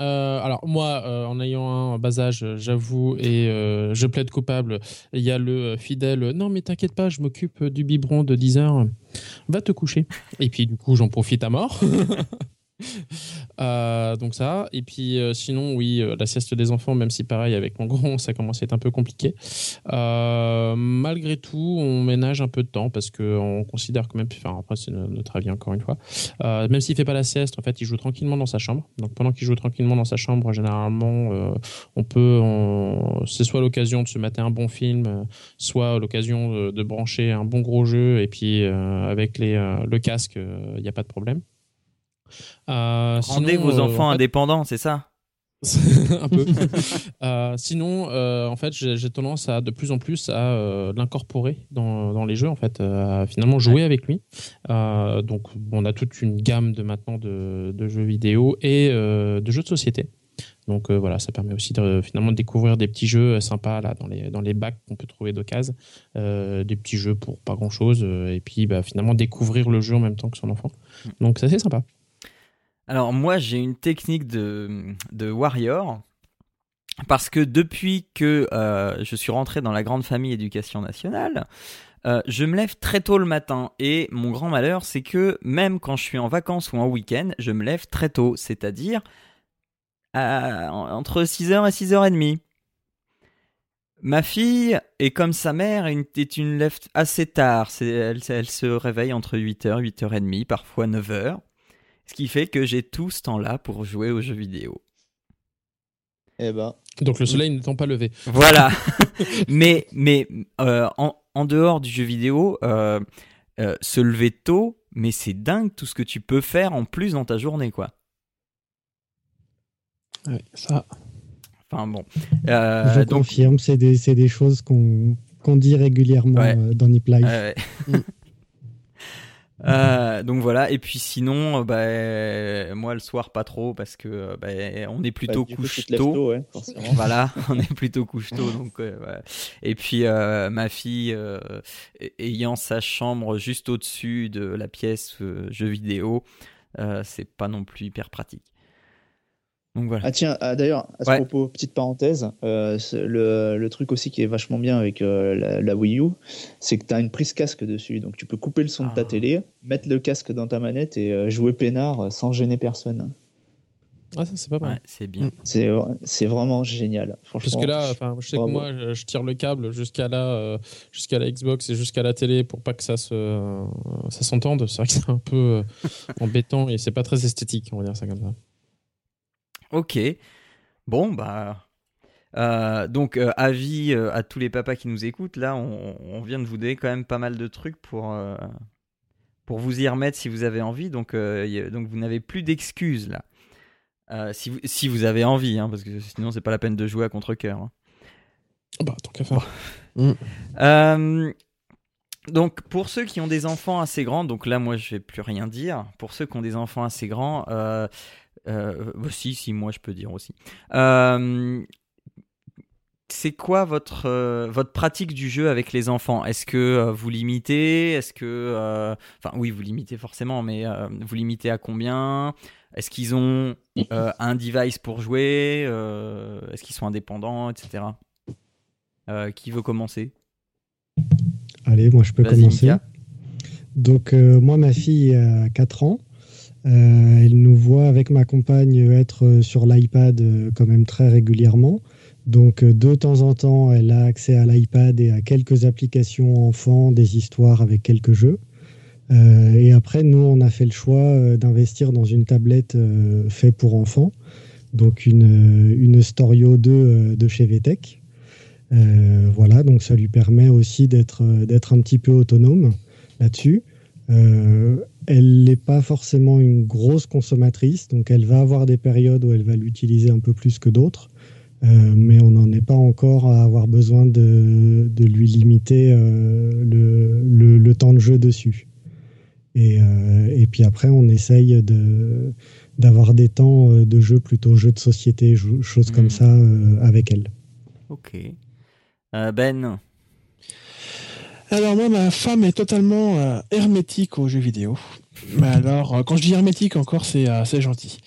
Euh, alors moi, euh, en ayant un bas âge, j'avoue, et euh, je plaide coupable, il y a le euh, fidèle euh, « Non mais t'inquiète pas, je m'occupe du biberon de 10 heures, va te coucher ». Et puis du coup, j'en profite à mort. (laughs) (laughs) Euh, donc ça, et puis euh, sinon, oui, euh, la sieste des enfants, même si pareil, avec mon grand, (laughs) ça commence à être un peu compliqué. Malgré tout, on ménage un peu de temps parce qu'on considère quand même, enfin après c'est no- notre avis encore une fois, même s'il fait pas la sieste, en fait, il joue tranquillement dans sa chambre. Donc pendant qu'il joue tranquillement dans sa chambre, généralement, on peut, c'est soit l'occasion de se mater un bon film, soit l'occasion de, brancher un bon gros jeu, et puis avec les, le casque, il n'y a pas de problème. Euh, Rendez sinon, vos euh, enfants en fait- indépendants, c'est ça? (laughs) Un peu. (laughs) Euh, sinon, euh, en fait, j'ai tendance à de plus en plus à euh, l'incorporer dans, dans les jeux, en fait, à finalement jouer avec lui. Donc, on a toute une gamme de maintenant de, de jeux vidéo et de jeux de société. Donc voilà, ça permet aussi de finalement de découvrir des petits jeux sympas là dans les dans les bacs qu'on peut trouver d'occasion, des petits jeux pour pas grand chose, et puis bah, finalement découvrir le jeu en même temps que son enfant. Donc c'est assez sympa. Alors moi j'ai une technique de, warrior parce que depuis que euh, je suis rentré dans la grande famille éducation nationale, euh, je me lève très tôt le matin et mon grand malheur c'est que même quand je suis en vacances ou en week-end, je me lève très tôt, c'est-à-dire entre 6h et 6h30. Ma fille est comme sa mère, est une lève assez tard. Elle, elle, se réveille entre 8h, 8h30, parfois 9h. Ce qui fait que j'ai tout ce temps-là pour jouer aux jeux vidéo. Eh ben. Donc le soleil n'étant pas levé. Voilà. (laughs) (laughs) mais mais euh, en, dehors du jeu vidéo, euh, euh, se lever tôt, mais c'est dingue tout ce que tu peux faire en plus dans ta journée, quoi. Ouais, ça. Enfin bon. Je confirme, c'est des, des, choses qu'on dit régulièrement dans Nip Life. Mm. (laughs) Euh, donc voilà, et puis sinon, euh, bah, moi le soir pas trop parce que euh, bah, on est plutôt bah, couche tôt. (laughs) voilà, on est plutôt couche tôt. Donc, Et puis ma fille ayant sa chambre juste au-dessus de la pièce jeu vidéo, c'est pas non plus hyper pratique. Ah tiens, ah, d'ailleurs, à ce propos, petite parenthèse, euh, le, le, truc aussi qui est vachement bien avec euh, la, Wii U, c'est que tu as une prise casque dessus. Donc tu peux couper le son de ta ah. télé, mettre le casque dans ta manette et euh, jouer peinard sans gêner personne. Ah ça c'est pas mal. c'est bien. Mm. C'est, c'est vraiment génial. Franchement, jusque là, enfin, je sais que moi, je, tire le câble jusqu'à la, jusqu'à la Xbox et jusqu'à la télé pour pas que ça se, ça s'entende. C'est vrai que c'est un peu embêtant et c'est pas très esthétique, on va dire ça comme ça. Ok. Bon, bah. Euh, donc, euh, avis euh, à tous les papas qui nous écoutent, là, on, vient de vous donner quand même pas mal de trucs pour, pour vous y remettre si vous avez envie. Donc, donc vous n'avez plus d'excuses, là. si, vous, si vous avez envie, hein, parce que sinon, c'est pas la peine de jouer à contre-coeur. Hein. Bah, tant qu'à faire. Mm. donc, pour ceux qui ont des enfants assez grands, donc là, moi, je vais plus rien dire. Pour ceux qui ont des enfants assez grands, euh, bah, si, si, moi je peux dire aussi. Euh, c'est quoi votre, euh, votre pratique du jeu avec les enfants? Est-ce que vous limitez? Est-ce que. Enfin, oui, vous limitez forcément, mais vous limitez à combien? Est-ce qu'ils ont un device pour jouer? Est-ce qu'ils sont indépendants, etc. qui veut commencer? Allez, moi je peux commencer. Donc, moi, ma fille a 4 ans. Euh, elle nous voit avec ma compagne être sur l'iPad euh, quand même très régulièrement. Donc euh, de temps en temps, elle a accès à l'iPad et à quelques applications enfants, des histoires avec quelques jeux. et après, nous, on a fait le choix d'investir dans une tablette faite pour enfants, donc une, une Storio 2 de chez VTech. voilà, donc ça lui permet aussi d'être un petit peu autonome là-dessus. Elle n'est pas forcément une grosse consommatrice, donc elle va avoir des périodes où elle va l'utiliser un peu plus que d'autres, euh, mais on n'en est pas encore à avoir besoin de, lui limiter euh, le, temps de jeu dessus. Euh, et, puis après, on essaye d'avoir des temps de jeu plutôt jeux de société, choses comme hmm. ça avec elle. Ok. ben, alors moi, ma femme est totalement euh, hermétique aux jeux vidéo. Mais alors, euh, quand je dis hermétique encore, c'est euh, gentil.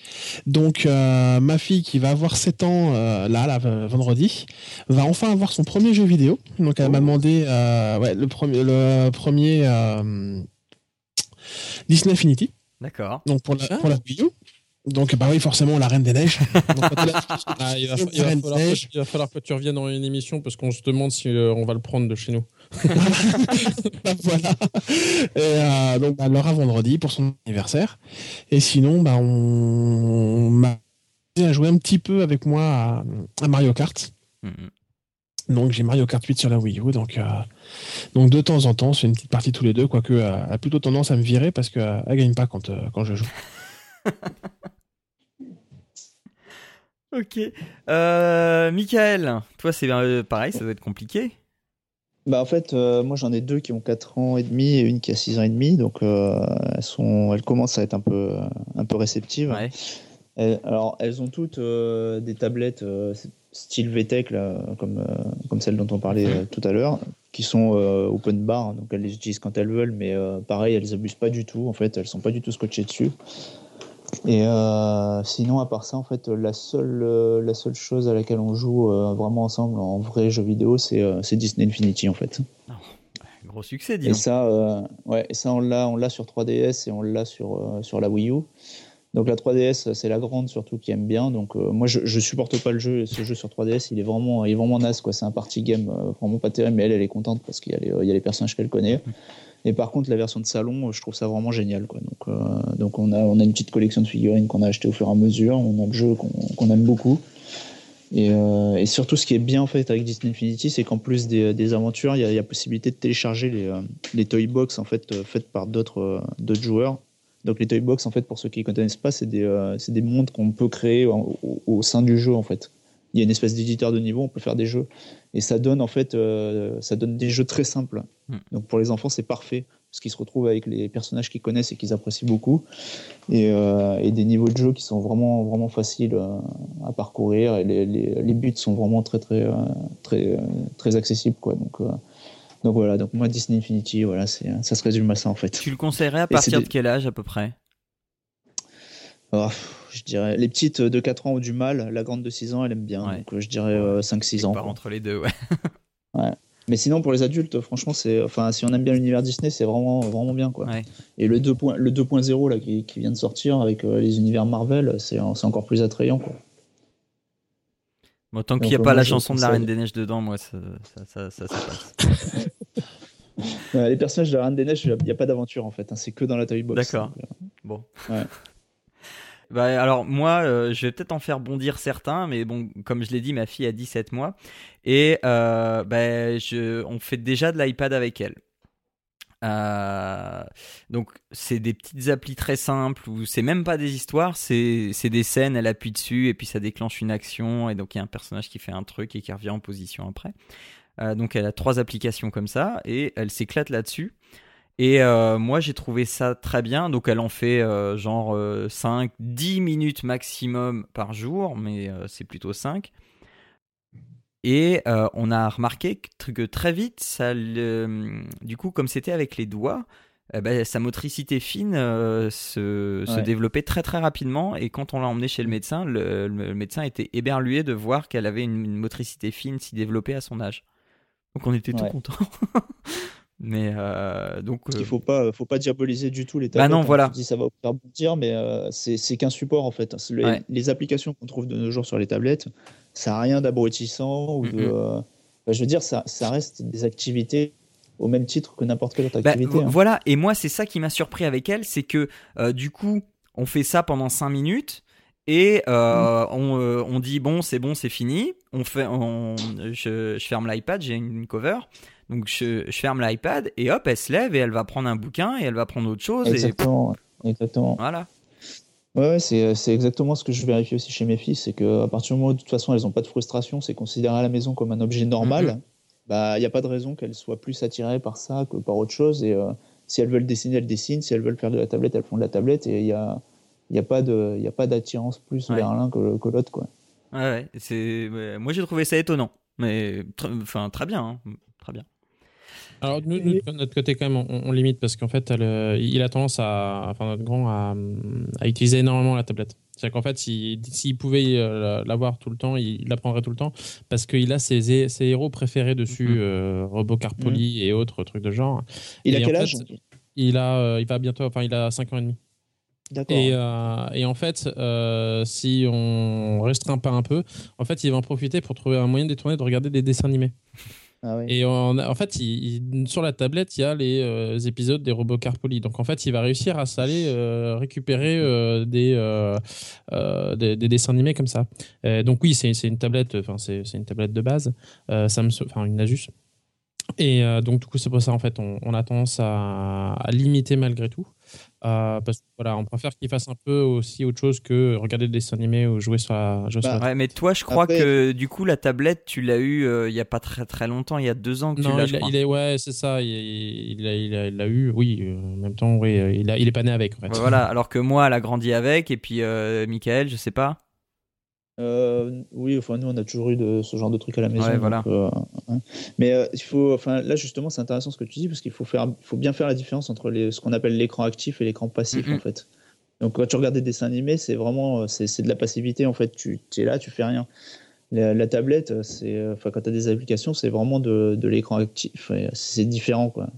Donc, ma fille qui va avoir 7 ans, là, là, vendredi, va enfin avoir son premier jeu vidéo. Donc, elle m'a oh. demandé ouais, le premier, le premier Disney Infinity. D'accord. Donc, pour la, pour la Wii U. Donc, bah oui, forcément, la Reine des Neiges. (laughs) Ah, il, va, falloir, que tu reviennes dans une émission parce qu'on se demande si on va le prendre de chez nous. (laughs) voilà. Et, euh, donc, bah, Laura vendredi pour son anniversaire. Et sinon, bah, on m'a joué un petit peu avec moi à, Mario Kart. Mm-hmm. Donc j'ai Mario Kart 8 sur la Wii U, donc, euh, donc de temps en temps, c'est une petite partie tous les deux, quoique euh, elle a plutôt tendance à me virer parce qu'elle ne gagne pas quand, quand je joue. (laughs) ok. Euh, Michael, toi c'est pareil, ça doit être compliqué. Bah en fait, euh, moi j'en ai deux qui ont 4 ans et demi et une qui a 6 ans et demi, donc euh, elles, sont, elles commencent à être un peu, un peu réceptives. alors elles ont toutes euh, des tablettes style VTech, là, comme, comme celle dont on parlait tout à l'heure, qui sont open bar, donc elles les utilisent quand elles veulent, mais pareil, elles abusent pas du tout, en fait, elles sont pas du tout scotchées dessus. Et euh, sinon, à part ça, en fait, la seule, euh, la seule chose à laquelle on joue euh, vraiment ensemble en vrai jeu vidéo, c'est Disney Infinity, en fait. Oh, gros succès, dis Et ça, ouais, et ça, on l'a, on l'a sur 3DS et on l'a sur sur la Wii U. Donc la 3DS, c'est la grande surtout qui aime bien. Donc moi, je, je supporte pas le jeu, ce jeu sur 3DS. Il est vraiment, il est vraiment naze quoi. C'est un party game vraiment pas terrible, mais elle, elle est contente parce qu'il y a les personnages qu'elle connaît. Et par contre, la version de salon, je trouve ça vraiment génial. Quoi. Donc, euh, donc on, a, on a une petite collection de figurines qu'on a acheté au fur et à mesure. On a le jeu qu'on aime beaucoup. Et, euh, et, surtout, ce qui est bien fait avec Disney Infinity, c'est qu'en plus des, aventures, il y, y, a possibilité de télécharger les, euh, les toy box en fait faites par d'autres joueurs. Donc les toy box, en fait, pour ceux qui ne connaissent pas, c'est des, des mondes qu'on peut créer au, au, sein du jeu en fait. Il y a une espèce d'éditeur de niveau, on peut faire des jeux et ça donne en fait, euh, ça donne des jeux très simples. Hmm. Donc pour les enfants, c'est parfait parce qu'ils se retrouvent avec les personnages qu'ils connaissent et qu'ils apprécient beaucoup, et, euh, et, des niveaux de jeu qui sont vraiment vraiment faciles euh, à parcourir et les, les, les, buts sont vraiment très très très très accessibles quoi. Donc donc voilà, donc moi Disney Infinity, voilà, ça se résume à ça en fait. Tu le conseillerais à partir de quel âge à peu près? Oh, je dirais les petites de 4 ans ont du mal, la grande de 6 ans elle aime bien, donc je dirais 5-6 ans. entre les deux, ouais. (laughs) ouais. Mais sinon pour les adultes, franchement c'est, enfin si on aime bien l'univers Disney, c'est vraiment vraiment bien quoi. Ouais. Et le 2.0 le 2.0 là qui, qui, vient de sortir avec euh, les univers Marvel, c'est encore plus attrayant quoi. Bon, tant qu'il n'y a pas la chanson de la Reine des Neiges dedans, moi ça ça, ça, ça, passe. (laughs) les personnages de la Reine des Neiges, il n'y a pas d'aventure en fait, hein, c'est que dans la toy box. D'accord. Bon. Ouais. Bah, alors moi, euh, je vais peut-être en faire bondir certains, mais bon, comme je l'ai dit, ma fille a 17 mois et euh, bah, on fait déjà de l'iPad avec elle. Euh, donc c'est des petites applis très simples où c'est même pas des histoires, c'est des scènes, elle appuie dessus et puis ça déclenche une action et donc il y a un personnage qui fait un truc et qui revient en position après. Donc elle a trois applications comme ça et elle s'éclate là-dessus. Et euh, moi, j'ai trouvé ça très bien. Donc, elle en fait euh, genre 5, euh, 10 minutes maximum par jour, mais c'est plutôt 5. Et on a remarqué que, très vite, ça, du coup, comme c'était avec les doigts, eh ben, sa motricité fine se, développait très très rapidement. Et quand on l'a emmené chez le médecin, le, médecin était éberlué de voir qu'elle avait une, une, motricité fine si développée à son âge. Donc on était tout contents. (laughs) Mais euh, donc, il faut pas, faut pas diaboliser du tout les tablettes. Bah non, voilà. dis ça va faire dire, mais euh, c'est qu'un support en fait. Les, applications qu'on trouve de nos jours sur les tablettes, ça n'a rien d'abrutissant ou de. Euh, bah, je veux dire, ça, ça reste des activités au même titre que n'importe quelle autre bah, activité. Hein. Voilà, et moi c'est ça qui m'a surpris avec elle, c'est que du coup, on fait ça pendant 5 minutes. Et mmh. on, on, dit bon c'est bon c'est fini on fait on, je, je ferme l'iPad j'ai une cover donc je, ferme l'iPad et hop, elle se lève et elle va prendre un bouquin et elle va prendre autre chose. Exactement. exactement. Voilà. Ouais, c'est, exactement ce que je vérifie aussi chez mes filles, c'est qu'à partir du moment où de toute façon elles n'ont pas de frustration, c'est considéré à la maison comme un objet normal, mm-hmm. bah il n'y a pas de raison qu'elles soient plus attirées par ça que par autre chose. Et euh, si elles veulent dessiner, elles dessinent. Si elles veulent faire de la tablette, elles font de la tablette. Et il n'y a, y a pas d'attirance plus vers l'un que, que l'autre, quoi. Ouais, c'est, moi j'ai trouvé ça étonnant, mais enfin très bien, hein. très bien. Alors, nous, de notre côté, quand même, on, limite parce qu'en fait, euh, il a tendance à, enfin, notre grand, à, utiliser énormément la tablette. C'est-à-dire qu'en fait, s'il pouvait euh, l'avoir tout le temps, il, la prendrait tout le temps parce qu'il a ses, ses, héros préférés dessus, euh, Robocarpoli mm-hmm. et autres trucs de genre. Il a quel âge il, a, il va bientôt, enfin, il a 5 ans et demi. Et, et, en fait, si on restreint pas un peu, en fait, il va en profiter pour trouver un moyen de détourner de regarder des dessins animés. Ah et en fait, sur la tablette, il y a les euh, épisodes des robots Carpoli. Donc en fait, il va réussir à s'aller euh, récupérer euh, des, des, des, dessins animés comme ça. donc oui, c'est une tablette, enfin c'est une tablette de base, Samsung, enfin une Asus. Et donc du coup, c'est pour ça en fait, on a tendance à, à, limiter malgré tout. Euh, parce que voilà, on préfère qu'il fasse un peu aussi autre chose que regarder des dessins animés ou jouer sur la. Bah, ouais, mais toi, je crois que du coup, la tablette, tu l'as eu euh, il y a pas très très longtemps, il y a deux ans que tu l'as. Il, il, est ouais, c'est ça. Il, il, a, il, a, eu, oui, euh, en même temps, oui, il, a, il est pas né avec. En fait. Voilà, alors que moi, elle a grandi avec, et puis Michael, je sais pas. Euh, oui, enfin nous on a toujours eu de, ce genre de truc à la maison. voilà. Euh, hein. Mais euh, il faut, enfin là justement c'est intéressant ce que tu dis parce qu'il faut faire, faut bien faire la différence entre les, ce qu'on appelle l'écran actif et l'écran passif en fait. Donc quand tu regardes des dessins animés, c'est vraiment c'est de la passivité en fait. Tu es là, tu fais rien. La, tablette, c'est enfin quand tu as des applications, c'est vraiment de, de l'écran actif. C'est différent quoi.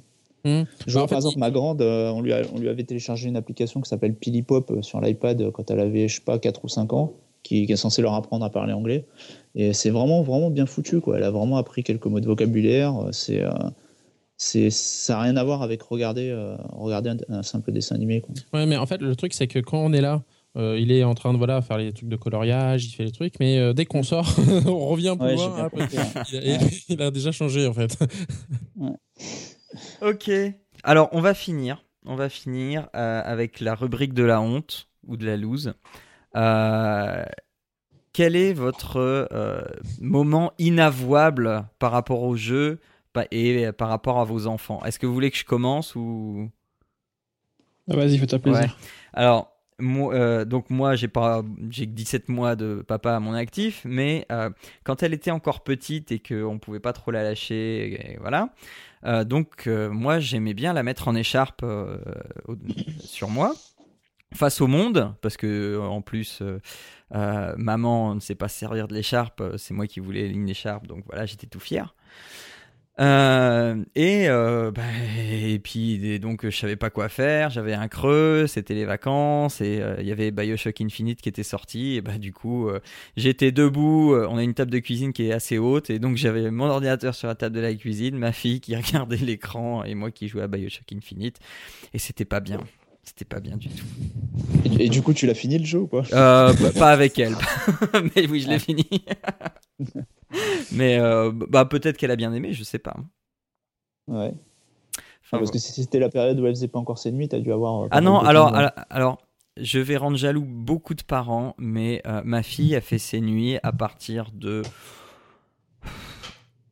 Mmh. Je vois, par exemple, ma grande, on, lui on lui avait téléchargé une application qui s'appelle Pilipop sur l'iPad quand elle avait, je sais pas, 4 ou 5 ans, qui, qui, est censé leur apprendre à parler anglais. Et c'est vraiment, vraiment bien foutu. Quoi. Elle a vraiment appris quelques mots de vocabulaire. C'est c'est ça n'a rien à voir avec regarder, euh, regarder un, simple dessin animé. Quoi. Ouais, mais en fait, le truc, c'est que quand on est là, euh, il est en train de voilà, faire les trucs de coloriage, il fait les trucs, mais euh, dès qu'on sort, (laughs) on revient pour voir. il, a, déjà changé, en fait. ok. Alors, on va finir. On va finir avec la rubrique de la honte ou de la loose. Quel est votre moment inavouable par rapport au jeu et par rapport à vos enfants? Est-ce que vous voulez que je commence ou? Ah, Vas-y, fais-toi plaisir. Alors, moi, euh, donc moi, j'ai pas, j'ai 17 mois de papa à mon actif, mais euh, quand elle était encore petite et qu'on pouvait pas trop la lâcher, voilà. Euh, donc moi, j'aimais bien la mettre en écharpe sur moi face au monde, parce que en plus, maman ne sait pas servir de l'écharpe, c'est moi qui voulais une écharpe, donc voilà, j'étais tout fier. Euh, et, euh, bah, et puis donc je savais pas quoi faire, j'avais un creux, c'était les vacances et euh, il y avait Bioshock Infinite qui était sorti et bah du coup j'étais debout, on a une table de cuisine qui est assez haute et donc j'avais mon ordinateur sur la table de la cuisine, ma fille qui (laughs) regardait l'écran et moi qui jouais à Bioshock Infinite et c'était pas bien. C'était pas bien du tout. Et, du coup, tu l'as fini le jeu ou quoi Pas avec elle, (laughs) mais oui, je l'ai ah. fini. (laughs) Mais euh, bah, peut-être qu'elle a bien aimé, je sais pas. Ouais. parce que si c'était la période où elle faisait pas encore ses nuits, t'as dû avoir. Euh, ah non, alors, alors, je vais rendre jaloux beaucoup de parents, mais euh, ma fille a fait ses nuits à partir de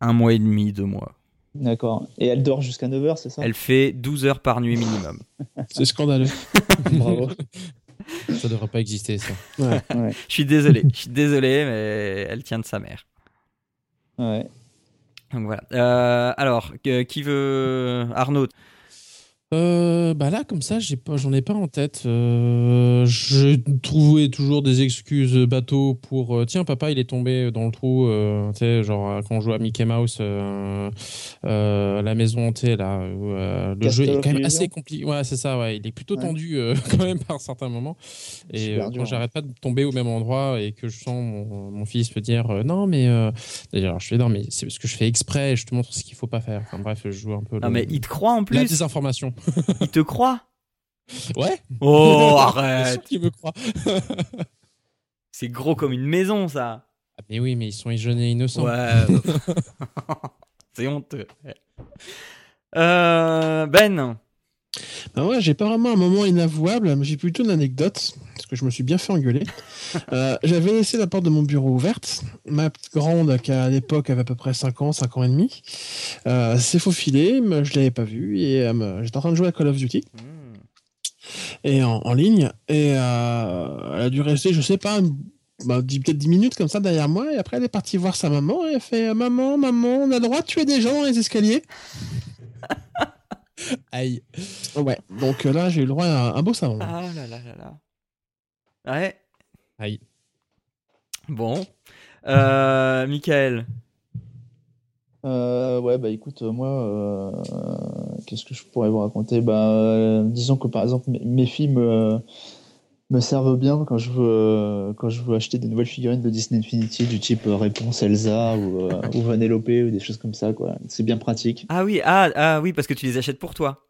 un mois et demi, deux mois. D'accord. Et elle dort jusqu'à 9h, c'est ça? Elle fait 12 heures par nuit minimum. (laughs) c'est scandaleux. (laughs) Bravo. Ça devrait pas exister, ça. Ouais. Je suis désolé, je suis désolé, mais elle tient de sa mère. Ouais. Donc voilà. Euh, alors, qui veut Arnaud? Euh, bah là, comme ça, j'ai pas, j'en ai pas en tête. Euh, je trouvais toujours des excuses bateau pour euh, tiens, papa, il est tombé dans le trou. Euh, tu sais, genre quand on joue à Mickey Mouse, euh, la maison hantée là, le jeu est quand même assez compliqué. Ouais, c'est ça. Ouais, il est plutôt tendu (laughs) quand même par certains moments. Et quand j'arrête pas de tomber au même endroit et que je sens mon, mon fils me dire non, mais d'ailleurs, je fais non, mais c'est parce que je fais exprès. Je te montre ce qu'il faut pas faire. Enfin bref, je joue un peu. Non, mais il te croit en plus. La désinformation. Il te croit Ouais. Oh, (laughs) arrête. Me croit. (laughs) C'est gros comme une maison, ça. Ah, mais oui, mais ils sont jeunes et innocents. Ouais. (laughs) C'est honteux. Euh, ben. Ben ouais, j'ai pas vraiment un moment inavouable, mais j'ai plutôt une anecdote, parce que je me suis bien fait engueuler. (laughs) Euh, j'avais laissé la porte de mon bureau ouverte. Ma grande, qui à l'époque avait à peu près 5 ans, 5 ans et demi, euh, s'est faufilée, mais je l'avais pas vue, et euh, j'étais en train de jouer à Call of Duty. Hmm. Et en, ligne, et elle a dû rester, je sais pas, bah, peut-être 10 minutes comme ça derrière moi, et après elle est partie voir sa maman, et elle fait Maman, maman, on a le droit de tuer des gens dans les escaliers (laughs) (laughs) Aïe. Ouais, donc euh, là, j'ai eu le droit à un beau savon. Ah là là là là. Ouais. Aïe. Bon. Euh, Michael. Euh, ouais, bah écoute, moi, euh, qu'est-ce que je pourrais vous raconter? Bah, disons que par exemple, mes filles me me servent bien quand je veux euh, quand je veux acheter des nouvelles figurines de Disney Infinity du type euh, Réponse Elsa ou, euh, ou Vanellope ou des choses comme ça quoi. C'est bien pratique. Ah oui, ah, ah oui parce que tu les achètes pour toi.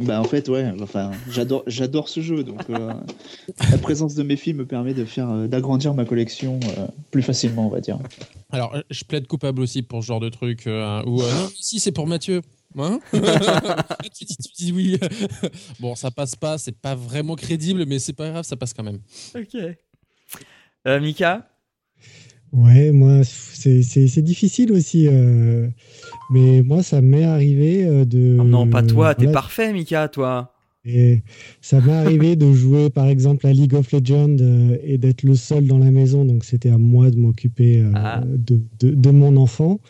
Bah en fait ouais, enfin j'adore j'adore ce jeu donc la présence de mes filles me permet de faire d'agrandir ma collection plus facilement on va dire. Alors je plaide coupable aussi pour ce genre de truc ou si c'est pour Mathieu. Hein (laughs) (laughs) tu, dis oui. (laughs) bon, ça passe pas, c'est pas vraiment crédible, mais c'est pas grave, ça passe quand même. Ok. Euh, Mika? Ouais, moi, c'est difficile aussi. Euh, mais moi, ça m'est arrivé euh, de. Oh non, pas toi, t'es parfait, Mika, toi. Et ça m'est arrivé de jouer, par exemple, à League of Legends et d'être le seul dans la maison. Donc, c'était à moi de m'occuper ah. de, de, de, mon enfant.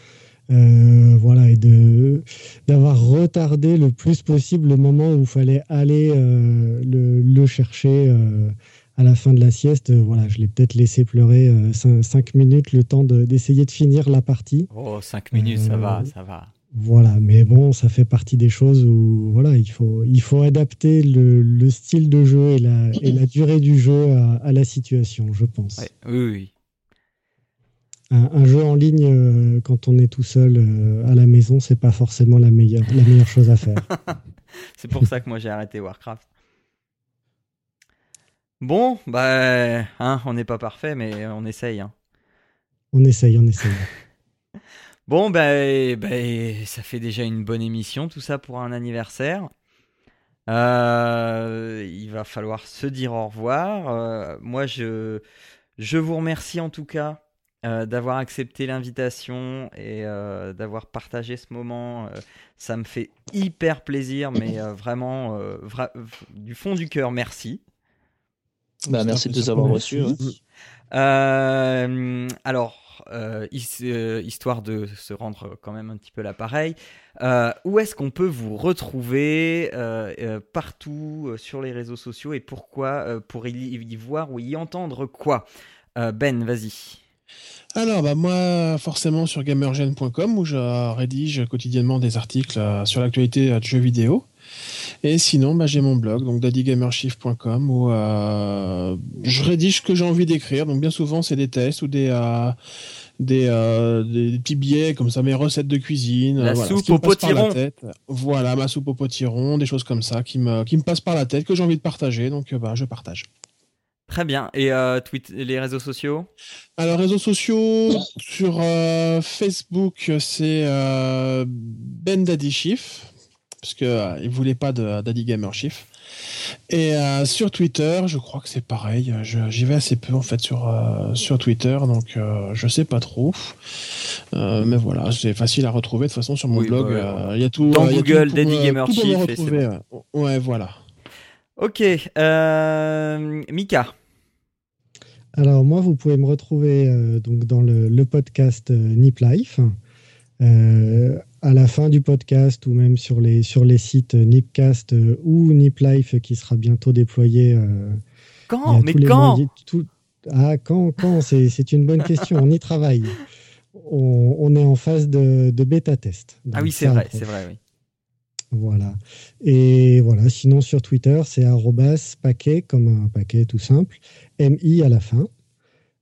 Euh, voilà, et de d'avoir retardé le plus possible le moment où il fallait aller euh, le, le, chercher euh, à la fin de la sieste. Voilà, je l'ai peut-être laissé pleurer 5 minutes, le temps d'essayer de, finir la partie. Oh, 5 minutes, ça va, ça va. Voilà, mais bon, ça fait partie des choses où voilà, il faut, il faut adapter le, le style de jeu et la, et la durée du jeu à, à la situation, je pense. oui, oui un, jeu en ligne euh, quand on est tout seul euh, à la maison, c'est pas forcément la meilleure, la meilleure chose à faire. (laughs) c'est pour ça que moi j'ai arrêté Warcraft. Bon, bah, hein, on n'est pas parfait, mais on essaye. Hein. On essaye, on essaye. (laughs) bon, bah, bah, ça fait déjà une bonne émission, tout ça pour un anniversaire. Euh, il va falloir se dire au revoir. moi, je, je vous remercie en tout cas euh, d'avoir accepté l'invitation et euh, d'avoir partagé ce moment. Euh, ça me fait hyper plaisir, mais vraiment du fond du cœur, merci. Bah, merci de nous avoir reçus. alors, histoire de se rendre quand même un petit peu l'appareil, où est-ce qu'on peut vous retrouver partout sur les réseaux sociaux et pourquoi pour y voir ou y entendre quoi? Ben, vas-y. Alors, bah, moi, forcément sur gamergen.com où je rédige quotidiennement des articles euh, sur l'actualité de jeux vidéo. Et sinon, bah, j'ai mon blog, donc daddygamershift.com, où euh, je rédige ce que j'ai envie d'écrire. Donc, bien souvent, c'est des tests ou des, euh, des, des, petits billets, comme ça, mes recettes de cuisine. La soupe au potiron. Voilà, ma soupe au potiron, des choses comme ça qui me, qui me passent par la tête, que j'ai envie de partager. Donc, bah, je partage. Très bien. Et euh, les réseaux sociaux? Alors, réseaux sociaux, sur euh, Facebook, c'est euh, Ben Daddy Chief, parce qu'il ne voulait pas de Daddy Gamer Chief. Et sur Twitter, je crois que c'est pareil. J'y vais assez peu en fait sur, sur Twitter, donc je sais pas trop. mais voilà, c'est facile à retrouver de toute façon sur mon blog. Bah, il y a tout. Dans Google, Daddy Gamer Chief. ouais. voilà. Ok. Mika alors moi, vous pouvez me retrouver euh, donc dans le, podcast euh, Nip Life. Euh, à la fin du podcast ou même sur les, sur les sites Nipcast ou Nip Life qui sera bientôt déployé. quand Mais quand Ah, quand, quand C'est une bonne question. on y travaille. (laughs) On, est en phase de, de bêta test. ah oui, c'est vrai, c'est vrai, oui. Voilà. Et voilà, sinon sur Twitter, c'est paquet, comme un paquet tout simple, MI à la fin.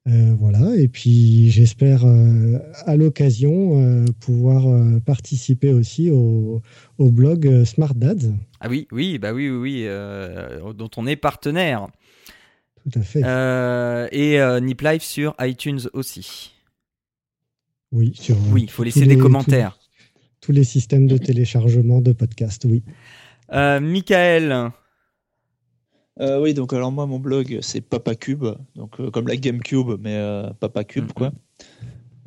Euh, voilà, et puis j'espère euh, à l'occasion euh, pouvoir participer aussi au, blog Smart Dads. Ah oui, oui, bah oui, oui, dont on est partenaire. Tout à fait. et Nip Live sur iTunes aussi. Oui, sur. Oui, il faut laisser des commentaires tous les systèmes de téléchargement de podcasts, oui. Euh, Michael euh, Oui, donc alors moi, mon blog, c'est PapaCube, donc euh, comme la GameCube, mais PapaCube, mm-hmm. quoi.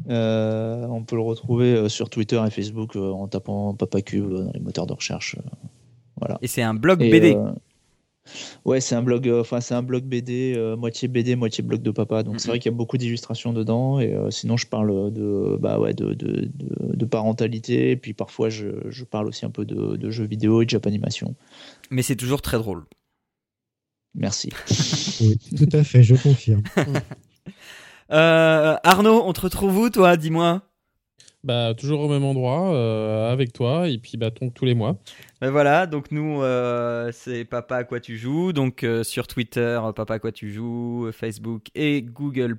on peut le retrouver sur Twitter et Facebook en tapant PapaCube dans les moteurs de recherche. voilà. Et c'est un blog BD Ouais, c'est un blog, euh, enfin c'est un blog BD, euh, moitié BD, moitié blog de papa. Donc c'est vrai qu'il y a beaucoup d'illustrations dedans. Et euh, sinon, je parle de, bah ouais, de, de, de, parentalité. Et puis parfois, je, je, parle aussi un peu de, jeux vidéo et de Japanimation. Mais c'est toujours très drôle. Merci. (laughs) oui, tout à fait, je confirme. (laughs) Arnaud, on te retrouve où, toi? Dis-moi. Bah, toujours au même endroit, euh, avec toi, et puis bah, tous les mois. Ben voilà, donc nous, euh, c'est Papa à quoi tu joues. Donc euh, sur Twitter, Papa à quoi tu joues, Facebook et Google,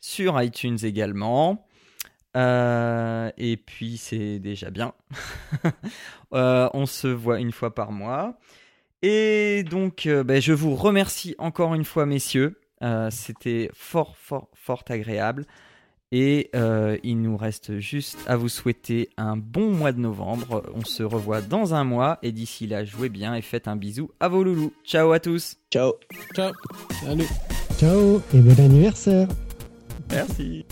sur iTunes également. et puis c'est déjà bien. (laughs) on se voit une fois par mois. Et donc, ben, je vous remercie encore une fois, messieurs. C'était fort, fort, fort agréable. Et euh, il nous reste juste à vous souhaiter un bon mois de novembre. On se revoit dans un mois. Et d'ici là, jouez bien et faites un bisou à vos loulous. Ciao à tous. Ciao. Ciao. Salut. Ciao et bon anniversaire. Merci.